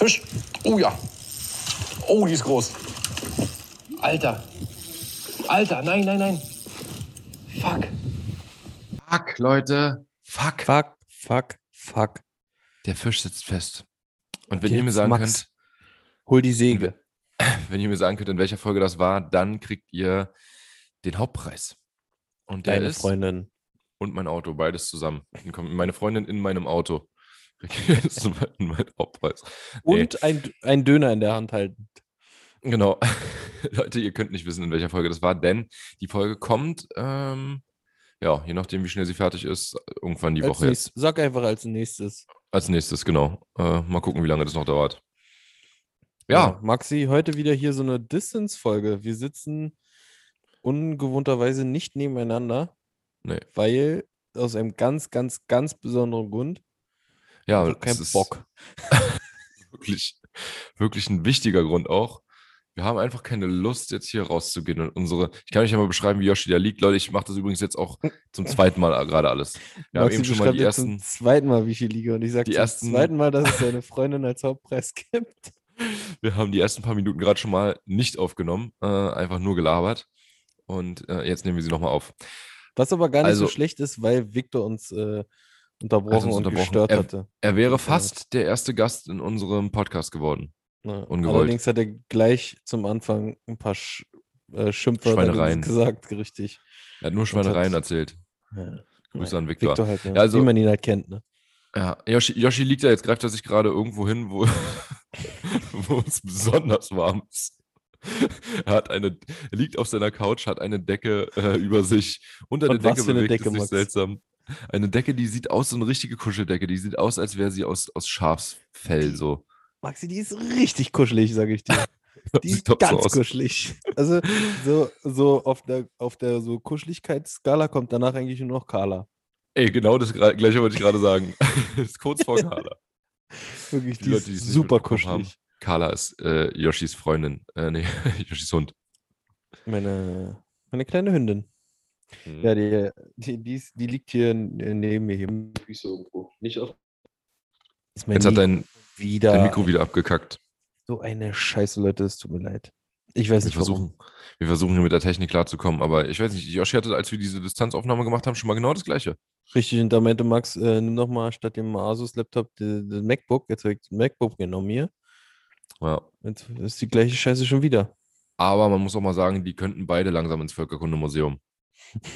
Fisch. Oh ja. Oh, die ist groß. Alter. Alter, nein, nein, nein. Fuck. Fuck, Leute. Fuck. Fuck, fuck, fuck. Der Fisch sitzt fest. Und wenn Jetzt, ihr mir sagen Max, Hol die Säge. könnt, wenn ihr mir sagen könnt, in welcher Folge das war, dann kriegt ihr den Hauptpreis. Und der Deine ist Freundin. und mein Auto, beides zusammen. Meine Freundin in meinem Auto. Jetzt mein, Hauptpreis. Nee. Und ein, ein Döner in der Hand halten. Genau. Leute, ihr könnt nicht wissen, in welcher Folge das war, denn die Folge kommt, ähm, ja, je nachdem, wie schnell sie fertig ist, irgendwann die Als Woche jetzt. nächstes, sag einfach als nächstes. Als nächstes, genau. Äh, mal gucken, wie lange das noch dauert. Ja, Maxi, heute wieder hier so eine Distance-Folge. Wir sitzen ungewohnterweise nicht nebeneinander, nee. weil aus einem ganz, ganz, ganz besonderen Grund. Ja, einfach kein Bock. wirklich, wirklich ein wichtiger Grund auch. Wir haben einfach keine Lust, jetzt hier rauszugehen und unsere. Ich kann euch ja mal beschreiben, wie Yoshi da liegt. Leute, ich mache das übrigens jetzt auch zum zweiten Mal gerade alles. Wir haben Maxi eben schon mal die jetzt zum ersten. zweiten Mal, wie ich hier liege. Und ich sage zum ersten- zweiten Mal, dass es seine Freundin als Hauptpreis gibt. Wir haben die ersten paar Minuten gerade schon mal nicht aufgenommen, äh, einfach nur gelabert. Und äh, jetzt nehmen wir sie nochmal auf. Was aber gar nicht Also- so schlecht ist, weil Victor uns äh, unterbrochen uns und unterbrochen. gestört Er- hatte. Er wäre fast der erste Gast in unserem Podcast geworden. Ja. ungewollt. Allerdings hat er gleich zum Anfang ein paar Sch äh, Schimpfwörter gesagt, richtig. Er hat nur Schweinereien hat- erzählt. Ja. Grüße Naja, an Victor. Victor halt, ja. Ja, also- wie man ihn halt kennt. Ne? Ja, Yoshi, Yoshi liegt da jetzt, greift er sich gerade irgendwo hin, wo, wo es besonders warm ist. Er, hat eine, er liegt auf seiner Couch, hat eine Decke äh, über sich. Unter Und der Decke bewegt Decke, es sich Max? seltsam. Eine Decke, die sieht aus, so eine richtige Kuscheldecke. Die sieht aus, als wäre sie aus, aus Schafsfell. So. Maxi, die ist richtig kuschelig, sage ich dir. Die ist so ganz aus. kuschelig. Also so, so auf der, auf der so Kuscheligkeitsskala kommt danach eigentlich nur noch Carla. Ey, genau das gleiche wollte ich gerade sagen. ist kurz vor Carla. Wirklich, Die die, Leute, die ist super kuschelig. Carla ist äh, Yoshis Freundin. Äh, nee, Yoshis Hund. Meine, meine kleine Hündin. Hm. Ja, die, die, die, die liegt hier n- neben mir. Hier Füße irgendwo. Nicht auf. Jetzt hat dein, wieder. dein Mikro wieder abgekackt. So eine Scheiße, Leute, es tut mir leid. Ich weiß Wir nicht, warum. versuchen, wir versuchen hier mit der Technik klarzukommen, aber ich weiß nicht, Joshi hatte, als wir diese Distanzaufnahme gemacht haben, schon mal genau das Gleiche. Richtig, und da meinte Max, äh, nimm doch mal statt dem Asus-Laptop das MacBook. Jetzt habe ich das MacBook genommen hier. Ja. Jetzt ist die gleiche Scheiße schon wieder. Aber man muss auch mal sagen, die könnten beide langsam ins Völkerkundemuseum.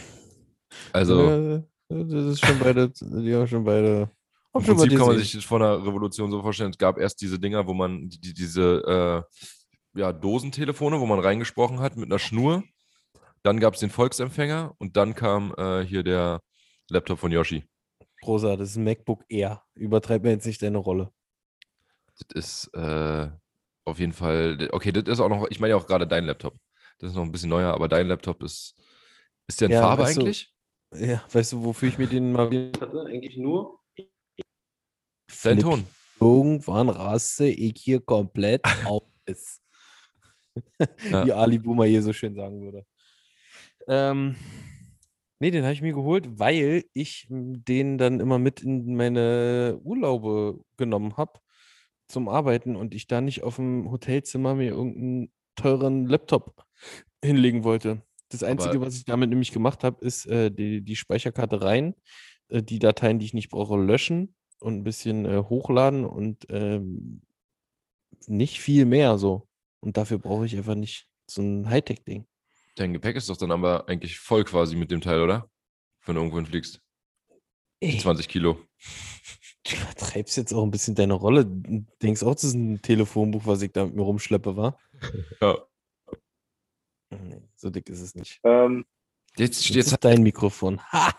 Also das ist schon beide, die haben schon beide. im Prinzip kann man sich vor einer Revolution so vorstellen, es gab erst diese Dinger, wo man die, die, diese äh, ja, Dosentelefone, wo man reingesprochen hat mit einer Schnur. Dann gab es den Volksempfänger und dann kam äh, hier der Laptop von Yoshi. Rosa, das ist ein MacBook Air. Übertreib mir jetzt nicht deine Rolle. Das ist äh, auf jeden Fall, okay, das ist auch noch, ich meine ja auch gerade dein Laptop. Das ist noch ein bisschen neuer, aber dein Laptop ist, ist der in Ja, Farbe weißt du, eigentlich? Ja, weißt du, wofür ich mir den mal hatte? Eigentlich nur. Flip. Ton. Irgendwann raste ich hier komplett aus. Ja. Wie Ali Boomer hier so schön sagen würde. Ähm, nee, den habe ich mir geholt, weil ich den dann immer mit in meine Urlaube genommen habe zum Arbeiten und ich da nicht auf dem Hotelzimmer mir irgendeinen teuren Laptop hinlegen wollte. Das Einzige, was ich damit nämlich gemacht habe, ist äh, die, die Speicherkarte rein, äh, die Dateien, die ich nicht brauche, löschen und ein bisschen äh, hochladen und ähm, nicht viel mehr so. Und dafür brauche ich einfach nicht so ein Hightech-Ding. Dein Gepäck ist doch dann aber eigentlich voll quasi mit dem Teil, oder? Wenn du irgendwo hinfliegst. Ey, 20 Kilo. du übertreibst jetzt auch ein bisschen deine Rolle. Denkst auch, das ist ein Telefonbuch, was ich da mit mir rumschleppe, war? Ja. Nee, so dick ist es nicht. Jetzt, Jetzt, jetzt, ist dein Mikrofon. Ha!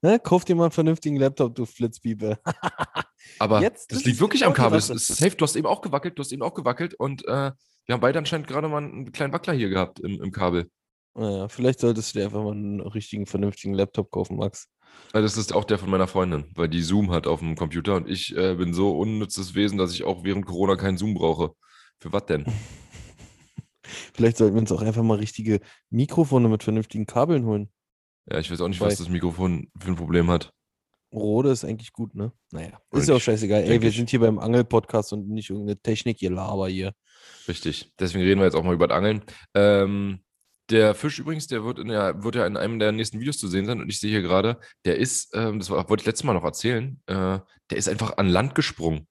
Ne, kauf dir mal einen vernünftigen Laptop, du Flitzbieber. aber jetzt- das das liegt wirklich am Kabel. Sache. ist safe. Du hast eben auch gewackelt, du hast eben auch gewackelt und äh, wir haben beide anscheinend gerade mal einen kleinen Wackler hier gehabt im, im Kabel. Naja, vielleicht solltest du dir einfach mal einen richtigen, vernünftigen Laptop kaufen, Max. Also das ist auch der von meiner Freundin, weil die Zoom hat auf dem Computer und ich äh, bin so unnützes Wesen, dass ich auch während Corona keinen Zoom brauche. Für was denn? Vielleicht sollten wir uns auch einfach mal richtige Mikrofone mit vernünftigen Kabeln holen. Ja, ich weiß auch nicht, Bei- was das Mikrofon für ein Problem hat. Rode ist eigentlich gut, ne? Naja, ist ja auch scheißegal. Ey, wir sind hier beim Angel-Podcast und nicht irgendeine Technik-Gelaber hier. Richtig. Deswegen reden wir jetzt auch mal über das Angeln. Ähm, der Fisch übrigens, der wird, in der, wird ja in einem der nächsten Videos zu sehen sein. Und ich sehe hier gerade, der ist, ähm, das wollte ich letztes Mal noch erzählen, äh, der ist einfach an Land gesprungen.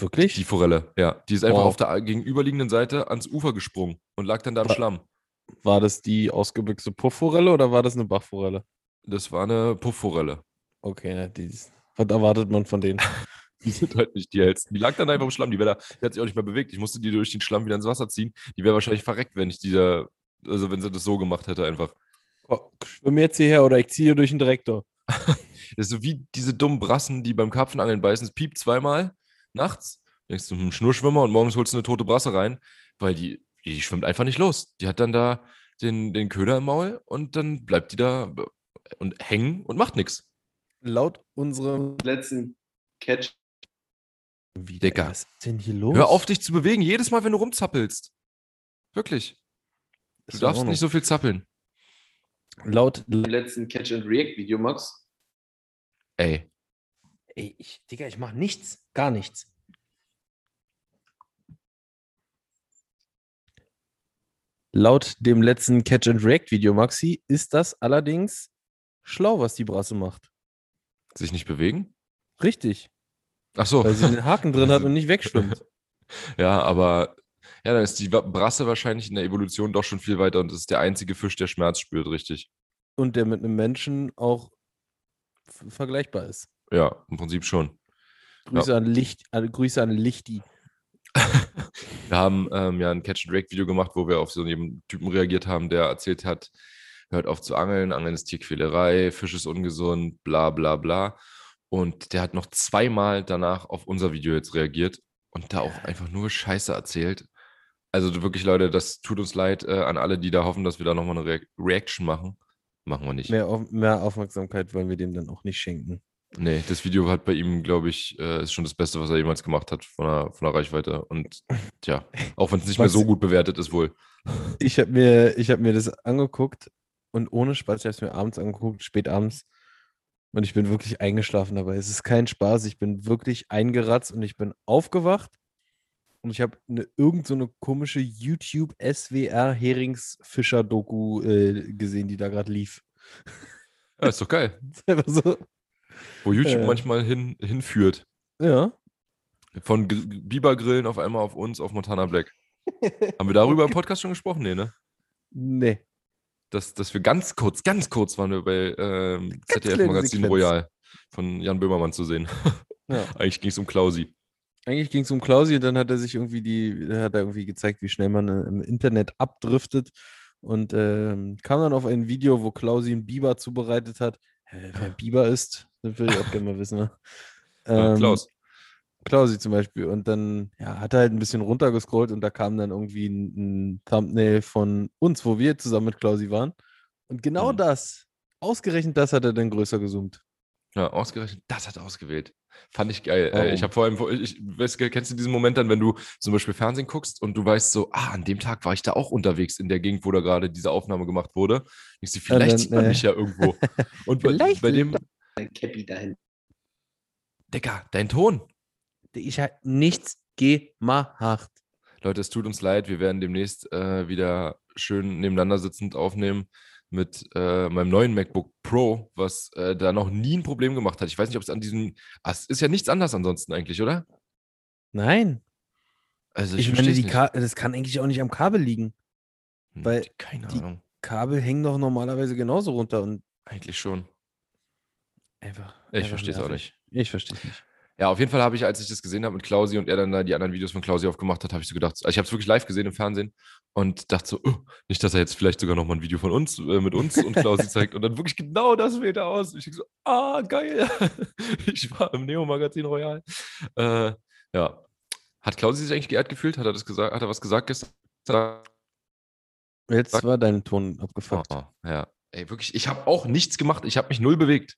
Wirklich? Die Forelle, ja. Die ist einfach Wow. auf der gegenüberliegenden Seite ans Ufer gesprungen und lag dann da im Wa- Schlamm. War das die ausgebüchste Puffforelle oder war das eine Bachforelle? Das war eine Puffforelle. Okay, na, die ist, was erwartet man von denen? Die sind halt nicht die hellsten. Die lag dann einfach im Schlamm. Die, da, die hat sich auch nicht mehr bewegt. Ich musste die durch den Schlamm wieder ins Wasser ziehen. Die wäre wahrscheinlich verreckt, wenn ich die da, also wenn sie das so gemacht hätte einfach. Oh, schwimm jetzt hierher oder ich ziehe durch den Direktor. Das ist so wie diese dummen Brassen, die beim Karpfenangeln beißen. Es piept zweimal nachts. Denkst du, hm, Schnurschwimmer und morgens holst du eine tote Brasse rein, weil die, die schwimmt einfach nicht los. Die hat dann da den, den Köder im Maul und dann bleibt die da und hängen und macht nichts. Laut unserem. letzten Catch. Wie, Dicker. Was ist denn hier los? Hör auf, dich zu bewegen, jedes Mal, wenn du rumzappelst. Wirklich. Du Ist darfst nicht so viel zappeln. Laut. Im letzten Catch and React Video, Max. Ey. Ey, ich, Digga, ich mach nichts. Gar nichts. Laut dem letzten Catch and React Video, Maxi, ist das allerdings schlau, was die Brasse macht. Sich nicht bewegen? Richtig. Ach so. Weil sie einen Haken drin hat und nicht wegschwimmt. Ja, aber ja, dann ist die Brasse wahrscheinlich in der Evolution doch schon viel weiter und das ist der einzige Fisch, der Schmerz spürt, richtig. Und der mit einem Menschen auch vergleichbar ist. Ja, im Prinzip schon. Grüße an Licht, an, Grüße an Lichti. Wir haben ähm, ja ein Catch-and-Drake-Video gemacht, wo wir auf so einen Typen reagiert haben, der erzählt hat, hört auf zu angeln, Angeln ist Tierquälerei, Fisch ist ungesund, bla bla bla. Und der hat noch zweimal danach auf unser Video jetzt reagiert und da auch einfach nur Scheiße erzählt. Also wirklich, Leute, das tut uns leid äh, an alle, die da hoffen, dass wir da nochmal eine Re Reaction machen. Machen wir nicht. Mehr, auf, mehr Aufmerksamkeit wollen wir dem dann auch nicht schenken. Nee, das Video hat bei ihm, glaube ich, äh, ist schon das Beste, was er jemals gemacht hat von der, von der Reichweite. Und tja, auch wenn es nicht mehr so gut bewertet ist, wohl. Ich habe mir, ich hab mir das angeguckt und ohne Spaß, ich habe es mir abends angeguckt, spät abends. Und ich bin wirklich eingeschlafen dabei. Es ist kein Spaß. Ich bin wirklich eingeratzt und ich bin aufgewacht. Und ich habe eine, irgend so eine komische YouTube SWR Heringsfischer Doku äh, gesehen, die da gerade lief. Ja, ist doch geil. Einfach so. Wo YouTube Äh. manchmal hin, hinführt. Ja. Von Gr- Bibergrillen auf einmal auf uns, auf Montana Black. Haben wir darüber im Podcast schon gesprochen? Nee, ne? Nee. Dass, dass wir ganz kurz, ganz kurz waren wir bei ähm, ZDF-Magazin Sequenz. Royal von Jan Böhmermann zu sehen. Ja. Eigentlich ging es um Klausi. Eigentlich ging es um Klausi und dann hat er sich irgendwie die, hat er irgendwie gezeigt, wie schnell man äh, im Internet abdriftet und ähm, kam dann auf ein Video, wo Klausi einen Biber zubereitet hat. Wer Biber ist, das will ich auch gerne mal wissen. Ne? Ähm, Klaus. Klausi zum Beispiel. Und dann ja, hat er halt ein bisschen runtergescrollt und da kam dann irgendwie ein, ein Thumbnail von uns, wo wir zusammen mit Klausi waren. Und genau Mhm. das, ausgerechnet das hat er dann größer gezoomt. Ja, ausgerechnet, das hat er ausgewählt. Fand ich geil. Äh, ich habe vor allem, ich, weißt, du, kennst du diesen Moment dann, wenn du zum Beispiel Fernsehen guckst und du weißt so, ah, an dem Tag war ich da auch unterwegs in der Gegend, wo da gerade diese Aufnahme gemacht wurde. Ich so, vielleicht dann, sieht man äh, mich ja irgendwo. Und bei, vielleicht bei sieht dem, Cappy dahin. Digga, dein Ton. Ich habe nichts gemacht. Leute, es tut uns leid, wir werden demnächst äh, wieder schön nebeneinander sitzend aufnehmen mit äh, meinem neuen MacBook Pro, was äh, da noch nie ein Problem gemacht hat. Ich weiß nicht, ob es an diesem. Ah, es ist ja nichts anders ansonsten eigentlich, oder? Nein. Also Ich, meine, versteh's die. Ka das kann eigentlich auch nicht am Kabel liegen. Hm, weil Keine die- Ahnung. Kabel hängen doch normalerweise genauso runter und Eigentlich schon. einfach. Ich verstehe es auch nicht. Ich verstehe es nicht. Ja, auf jeden Fall habe ich, als ich das gesehen habe mit Klausi und er dann da die anderen Videos von Klausi aufgemacht hat, habe ich so gedacht, also ich habe es wirklich live gesehen im Fernsehen und dachte so, oh, nicht, dass er jetzt vielleicht sogar nochmal ein Video von uns, äh, mit uns und Klausi zeigt und dann wirklich genau das wählt er aus. Ich denke so, ah, geil. ich war im Neo-Magazin Royal. Äh, ja. Hat Klausi sich eigentlich geehrt gefühlt? Hat er das gesagt? Hat er was gesagt gestern? Jetzt war dein Ton abgefuckt. Oh, ja. Ey, wirklich, ich habe auch nichts gemacht. Ich habe mich null bewegt.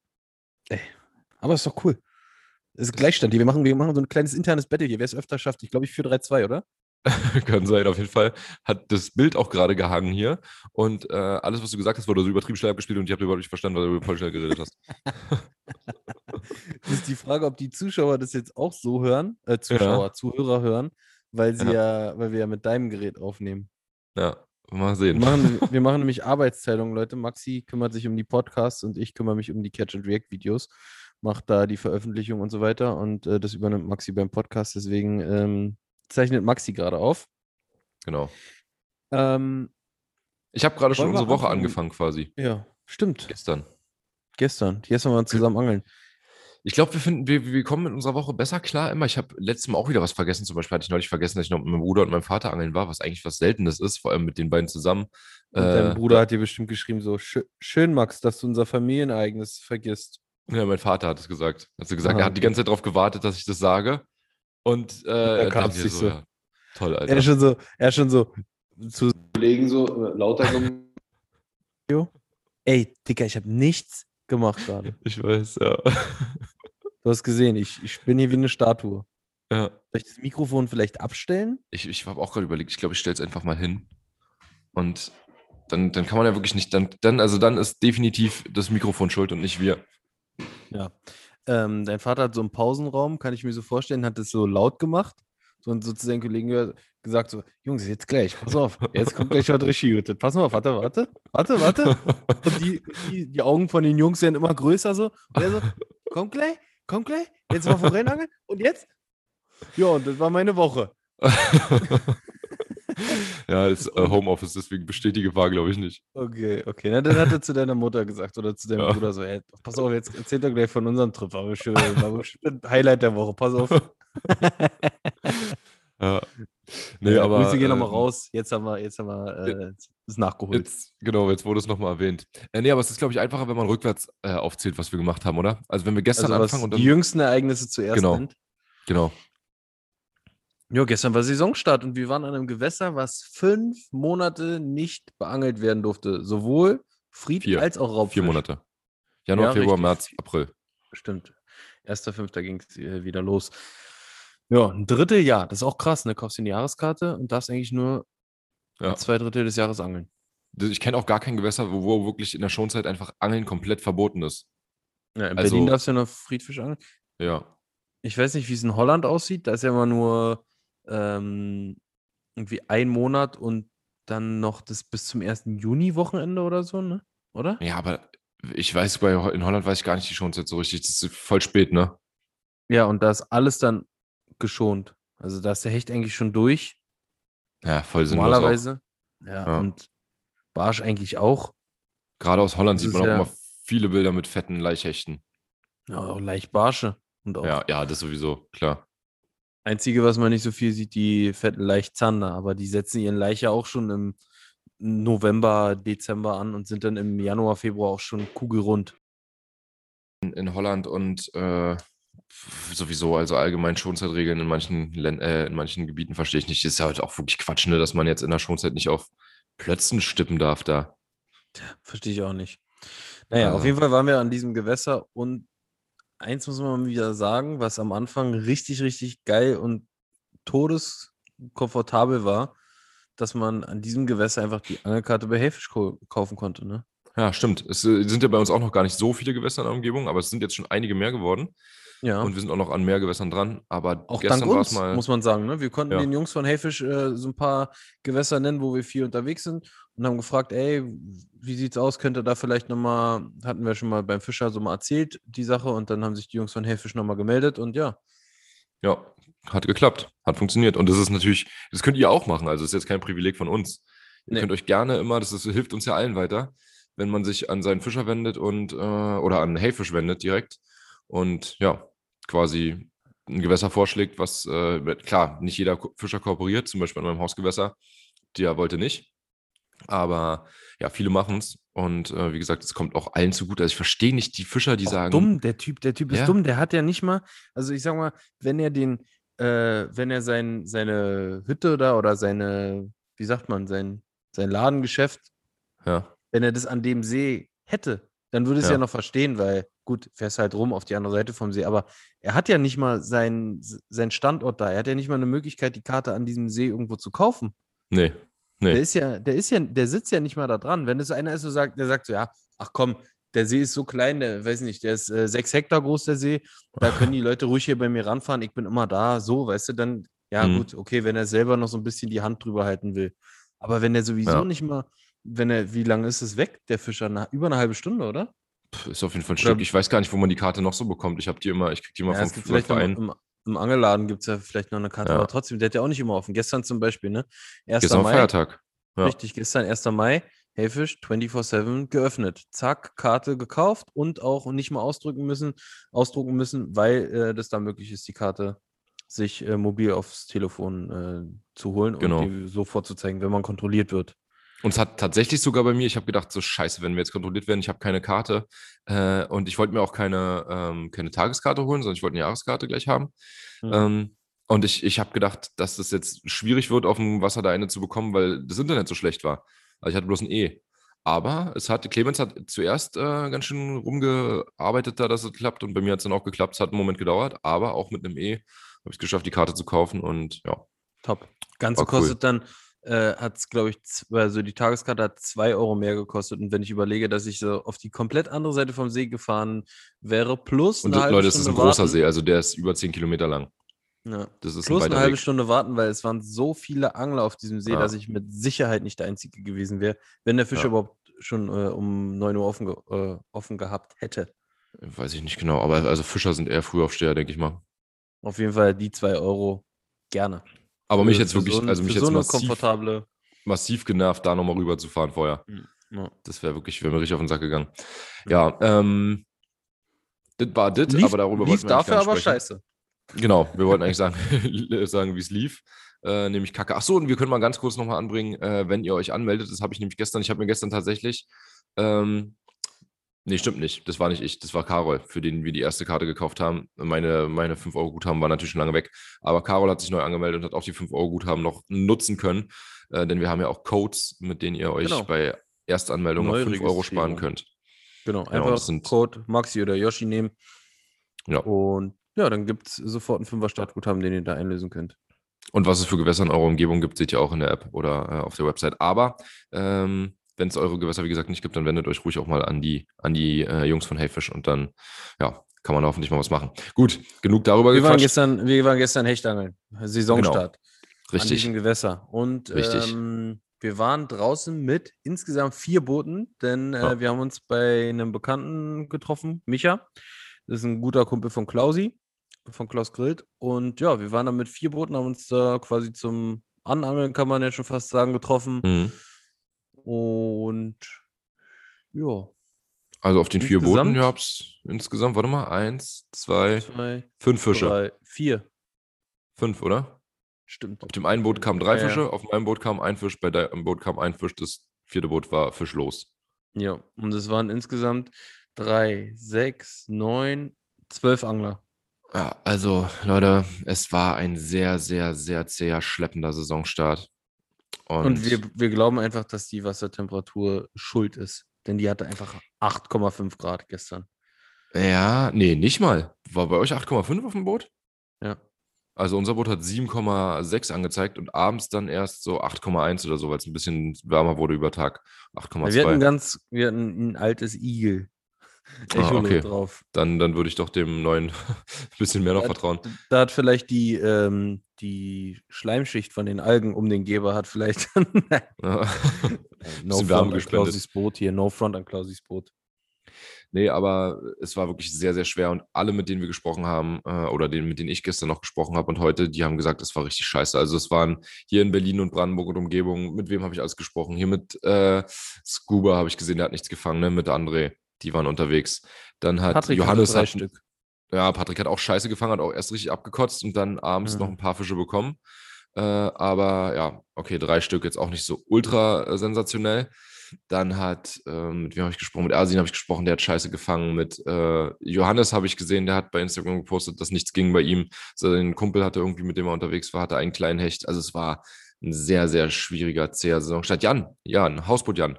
Aber ist doch cool. Es ist Gleichstand hier. Wir machen, wir machen so ein kleines internes Battle hier. Wer es öfter schafft, ich glaube, ich 4-3-2, oder? Kann sein, auf jeden Fall. Hat das Bild auch gerade gehangen hier. Und äh, alles, was du gesagt hast, wurde so übertrieben schnell abgespielt und ich habe überhaupt nicht verstanden, was du voll schnell geredet hast. Das ist die Frage, ob die Zuschauer das jetzt auch so hören, äh, Zuschauer, Zuhörer hören, weil sie ja. weil wir ja mit deinem Gerät aufnehmen. Ja, mal Wir sehen. machen, wir machen nämlich Arbeitsteilung, Leute. Maxi kümmert sich um die Podcasts und ich kümmere mich um die Catch and React Videos, macht da die Veröffentlichung und so weiter und äh, das übernimmt Maxi beim Podcast. Deswegen ähm, zeichnet Maxi gerade auf. Genau. Ähm, Ich habe gerade schon unsere Woche anfangen? angefangen quasi. ja, stimmt. Gestern. Gestern. Gestern waren wir zusammen angeln. Ich glaube, wir finden, wir, wir kommen mit unserer Woche besser klar immer. Ich habe letztes Mal auch wieder was vergessen. Zum Beispiel hatte ich neulich vergessen, dass ich noch mit meinem Bruder und meinem Vater angeln war, was eigentlich was Seltenes ist, vor allem mit den beiden zusammen. Und Äh, dein Bruder hat dir bestimmt geschrieben, so, "Schö- schön, Max, dass du unser Familienereignis vergisst. Ja, mein Vater hat es gesagt. Hat gesagt, Aha, er hat die ganze Zeit darauf gewartet, dass ich das sage. Und äh, da er dachte mir nicht so. ja, toll, Er Alter. ist schon so, er ist schon so zu Kollegen so äh, lauter gem- Ey, Dicker, ich habe nichts gemacht gerade. Ich weiß, ja. Du hast gesehen, ich, ich bin hier wie eine Statue. ja. Soll ich das Mikrofon vielleicht abstellen? Ich, ich habe auch gerade überlegt, ich glaube, ich stelle es einfach mal hin. Und dann, dann kann man ja wirklich nicht, dann, dann, also dann ist definitiv das Mikrofon schuld und nicht wir. Ja. Ähm, dein Vater hat so einen Pausenraum, kann ich mir so vorstellen, hat das so laut gemacht. So, und so zu seinen Kollegen gesagt: so, Jungs, jetzt gleich, pass auf, jetzt kommt gleich was richtig Gutes. Pass mal auf, warte, warte, warte, warte. Und die, die, die Augen von den Jungs werden immer größer so. Und er so, komm gleich, komm gleich, jetzt mal voranangeln. Und jetzt? Ja, und das war meine Woche. Ja, ist äh, Homeoffice, deswegen besteht die Gefahr, glaube ich, nicht. Okay, okay. Na, dann hat er zu deiner Mutter gesagt oder zu deinem Ja. Bruder so, ey, pass auf, jetzt erzählt er gleich von unserem Trip. Aber schön, war bestimmt Highlight der Woche. Pass auf. Ja. Nee, aber. Grüße gehen nochmal ähm, raus. Jetzt haben wir, jetzt haben wir äh, das nachgeholt. Jetzt, genau, jetzt wurde es nochmal erwähnt. Äh, nee, aber es ist, glaube ich, einfacher, wenn man rückwärts äh, aufzählt, was wir gemacht haben, oder? Also, wenn wir gestern also anfangen und die dann. jüngsten Ereignisse zuerst Genau. nennt. Genau. Ja, gestern war Saisonstart und wir waren an einem Gewässer, was fünf Monate nicht beangelt werden durfte. Sowohl Fried Vier. als auch Raubfisch. Vier Monate. Januar, Ja, Februar, richtig. März, April. Stimmt. 1.5. ging es wieder los. Ja, ein Drittel Jahr. Das ist auch krass, ne? Kaufst dir eine Jahreskarte und darfst eigentlich nur Ja. zwei Drittel des Jahres angeln. Ich kenne auch gar kein Gewässer, wo, wo wirklich in der Schonzeit einfach Angeln komplett verboten ist. Ja, in Also- Berlin darfst du ja noch Friedfisch angeln. Ja. Ich weiß nicht, wie es in Holland aussieht. Da ist ja immer nur ähm, irgendwie ein Monat und dann noch das bis zum 1. Juni-Wochenende oder so, ne? Oder? Ja, aber ich weiß, bei, in Holland weiß ich gar nicht die Schonzeit so richtig. Das ist voll spät, ne? Ja, und da ist alles dann geschont. Also da ist der Hecht eigentlich schon durch. Ja, voll sinnlos. Normalerweise. Ja, Ja. und Barsch eigentlich auch. Gerade aus Holland Das sieht man auch ja- immer viele Bilder mit fetten Laichhechten. Ja, auch leicht Barsche. Und auch Ja, ja, das sowieso, klar. Einzige, was man nicht so viel sieht, die fetten Laichzander, aber die setzen ihren Laich ja auch schon im November, Dezember an und sind dann im Januar, Februar auch schon kugelrund. In, in Holland und äh, sowieso, also allgemein Schonzeitregeln in manchen, Län- äh, in manchen Gebieten verstehe ich nicht. Das ist ja halt auch wirklich Quatsch, ne, dass man jetzt in der Schonzeit nicht auf Plötzen stippen darf da. Verstehe ich auch nicht. Naja, auf Also- jeden Fall waren wir an diesem Gewässer und eins muss man wieder sagen, was am Anfang richtig, richtig geil und todeskomfortabel war, dass man an diesem Gewässer einfach die Angelkarte bei Hellfisch ko- kaufen konnte. Ne? Ja, stimmt. Es äh, sind ja bei uns auch noch gar nicht so viele Gewässer in der Umgebung, aber es sind jetzt schon einige mehr geworden. Ja. Und wir sind auch noch an mehr Gewässern dran. Aber Auch gestern dank war uns, es mal. muss man sagen. Ne? Wir konnten Ja. den Jungs von Hellfish äh, so ein paar Gewässer nennen, wo wir viel unterwegs sind und haben gefragt, ey, wie sieht's aus? Könnte da vielleicht nochmal, hatten wir schon mal beim Fischer so mal erzählt, die Sache, und dann haben sich die Jungs von Hellfish nochmal gemeldet und ja, Ja, hat geklappt, hat funktioniert. Und das ist natürlich, das könnt ihr auch machen. Also es ist jetzt kein Privileg von uns. Ihr Nee. könnt euch gerne immer, das ist, hilft uns ja allen weiter, wenn man sich an seinen Fischer wendet und äh, oder an Hellfisch wendet direkt und ja, quasi ein Gewässer vorschlägt, was äh, klar, nicht jeder Fischer kooperiert, zum Beispiel an meinem Hausgewässer, der wollte nicht. Aber ja, viele machen es. Und äh, wie gesagt, es kommt auch allen zugute. Also ich verstehe nicht die Fischer, die auch sagen. dumm, der Typ, der Typ ist Ja. dumm, der hat ja nicht mal, also ich sag mal, wenn er den, äh, wenn er sein, seine Hütte da oder seine, wie sagt man, sein, sein Ladengeschäft Ja, wenn er das an dem See hätte, dann würde es ja. Ja. noch verstehen, weil gut, fährst halt rum auf die andere Seite vom See, aber er hat ja nicht mal seinen sein Standort da. Er hat ja nicht mal eine Möglichkeit, die Karte an diesem See irgendwo zu kaufen. nee, nee. Der ist ja, der ist ja, der sitzt ja nicht mal da dran. Wenn es einer ist, so sagt, der sagt so, ja, ach komm, der See ist so klein, der weiß nicht, der ist äh, sechs Hektar groß, der See. Da können die Leute ruhig hier bei mir ranfahren. Ich bin immer da, so, weißt du, dann, ja, Mhm. gut, okay, wenn er selber noch so ein bisschen die Hand drüber halten will. Aber wenn er sowieso Ja. nicht mal, wenn er, wie lange ist es weg, der Fischer? Na, über eine halbe Stunde, oder? Ist auf jeden Fall ein Stück. Ich weiß gar nicht, wo man die Karte noch so bekommt. Ich habe die immer, ich krieg die immer Ja, vom vielleicht Verein. im, im Angelladen gibt es ja vielleicht noch eine Karte, Ja. aber trotzdem, der hat ja auch nicht immer offen. Gestern zum Beispiel, ne? 1. Gestern Mai, Feiertag. Ja. richtig, gestern 1. Mai, Hellfisch 24-7 geöffnet. Zack, Karte gekauft und auch nicht mal ausdrücken müssen, ausdrucken müssen, weil äh, das da möglich ist, die Karte sich äh, mobil aufs Telefon äh, zu holen Genau. und die sofort zu zeigen, wenn man kontrolliert wird. Und es hat tatsächlich sogar bei mir, ich habe gedacht, so scheiße, wenn wir jetzt kontrolliert werden, ich habe keine Karte. Äh, und ich wollte mir auch keine, ähm, keine Tageskarte holen, sondern ich wollte eine Jahreskarte gleich haben. Mhm. Ähm, und ich, ich habe gedacht, dass das jetzt schwierig wird, auf dem Wasser da eine zu bekommen, weil das Internet so schlecht war. Also ich hatte bloß ein E. Aber es hat, Clemens hat zuerst äh, ganz schön rumgearbeitet da, dass es klappt. Und bei mir hat es dann auch geklappt. Es hat einen Moment gedauert, aber auch mit einem E habe ich es geschafft, die Karte zu kaufen. Und ja, Top. Ganze War cool. kostet dann, äh, hat es, glaube ich, also die Tageskarte hat 2 Euro mehr gekostet. Und wenn ich überlege, dass ich so auf die komplett andere Seite vom See gefahren wäre, plus und eine halbe Leute, es ist ein Stunde großer warten, See, also der ist über 10 Kilometer lang. Ja. Das ist Plus ein eine halbe Weg. Stunde warten, weil es waren so viele Angler auf diesem See, Ja. dass ich mit Sicherheit nicht der Einzige gewesen wäre, wenn der Fischer Ja. überhaupt schon äh, um 9 Uhr offen, ge äh, offen gehabt hätte. Weiß ich nicht genau, aber also Fischer sind eher Frühaufsteher, denke ich mal. Auf jeden Fall die 2 Euro gerne. Aber mich jetzt wirklich, so ein- also mich jetzt so massiv, komfortable. massiv genervt, da nochmal rüber zu fahren vorher. Ja. Das wäre wirklich, wäre mir richtig auf den Sack gegangen. Ja, ähm, das war das, aber darüber lief wollten wir dafür aber sprechen. scheiße. Genau, wir wollten eigentlich sagen, sagen wie es lief. Äh, nämlich Kacke. Achso, und wir können mal ganz kurz nochmal anbringen, äh, wenn ihr euch anmeldet. Das habe ich nämlich gestern, ich habe mir gestern tatsächlich, ähm, nee, stimmt nicht. Das war nicht ich, das war Karol, für den wir die erste Karte gekauft haben. Meine, meine 5-Euro-Guthaben waren natürlich schon lange weg. Aber Karol hat sich neu angemeldet und hat auch die 5-Euro-Guthaben noch nutzen können. Äh, denn wir haben ja auch Codes, mit denen ihr euch Genau. bei Erstanmeldung noch 5 Euro sparen könnt. Genau, Genau, einfach sind- Code Maxi oder Yoshi nehmen. Ja. Und ja, dann gibt es sofort einen 5er Startguthaben, den ihr da einlösen könnt. Und was es für Gewässer in eurer Umgebung gibt, seht ihr auch in der App oder äh, auf der Website. Aber ähm, wenn es eure Gewässer, wie gesagt, nicht gibt, dann wendet euch ruhig auch mal an die, an die äh, Jungs von Heyfish und dann ja, kann man hoffentlich mal was machen. Gut, genug darüber Wir waren, gestern, wir waren gestern Hechtangeln. Saisonstart. An Richtig. diesem Gewässer. Und Richtig. ähm, wir waren draußen mit insgesamt vier Booten, denn äh, Ja. wir haben uns bei einem Bekannten getroffen, Micha. Das ist ein guter Kumpel von Klausi, von Klaus Grillt. Und ja, wir waren dann mit vier Booten, haben uns da quasi zum Anangeln, kann man ja schon fast sagen, getroffen. Mhm. Und ja, Also auf den vier Booten gab es insgesamt, warte mal, eins, zwei, zwei, fünf Fische. drei, vier. Fünf, oder? Stimmt. Auf dem einen Boot kamen drei Ja, ja. Fische, auf meinem Boot kam ein Fisch, bei deinem Boot kam ein Fisch, das vierte Boot war fischlos. Ja, und es waren insgesamt drei, sechs, neun, zwölf Angler. Ja, also Leute, es war ein sehr, sehr, sehr zäher, schleppender Saisonstart. Und, Und wir, wir glauben einfach, dass die Wassertemperatur schuld ist. Denn die hatte einfach 8,5 Grad gestern. Ja, nee, nicht mal. War bei euch 8,5 auf dem Boot? Ja. Also unser Boot hat 7,6 angezeigt und abends dann erst so 8,1 oder so, weil es ein bisschen wärmer wurde über Tag. Wir hatten 8,2. ganz, wir hatten ein altes Igel. Ah, okay. drauf. Dann, dann würde ich doch dem neuen ein bisschen mehr noch Ja, vertrauen. Da hat vielleicht die, ähm, die Schleimschicht von den Algen um den Geber hat vielleicht no front an gespendet. Klausis Boot hier, no front an Klausis Boot. Nee, aber es war wirklich sehr, sehr schwer und alle, mit denen wir gesprochen haben, äh, oder denen, mit denen ich gestern noch gesprochen habe und heute, die haben gesagt, es war richtig scheiße. Also es waren hier in Berlin und Brandenburg und Umgebung, mit wem habe ich alles gesprochen? Hier mit äh, Scuba habe ich gesehen, der hat nichts gefangen, ne? mit André, die waren unterwegs. Dann hat Patrick Johannes hat, Stück. Ja, Patrick hat auch Scheiße gefangen, hat auch erst richtig abgekotzt und dann abends Mhm. noch ein paar Fische bekommen. Äh, aber ja, okay, drei Stück jetzt auch nicht so ultra äh, sensationell. Dann hat, ähm, mit wem habe ich gesprochen? Mit Ersin habe ich gesprochen, der hat Scheiße gefangen. Mit äh, Johannes habe ich gesehen, der hat bei Instagram gepostet, dass nichts ging bei ihm. Sein Kumpel hatte irgendwie, mit dem er unterwegs war, hatte einen kleinen Hecht. Also es war ein sehr, sehr schwieriger, zäher Saison. Statt Jan, Jan, Hausboot Jan.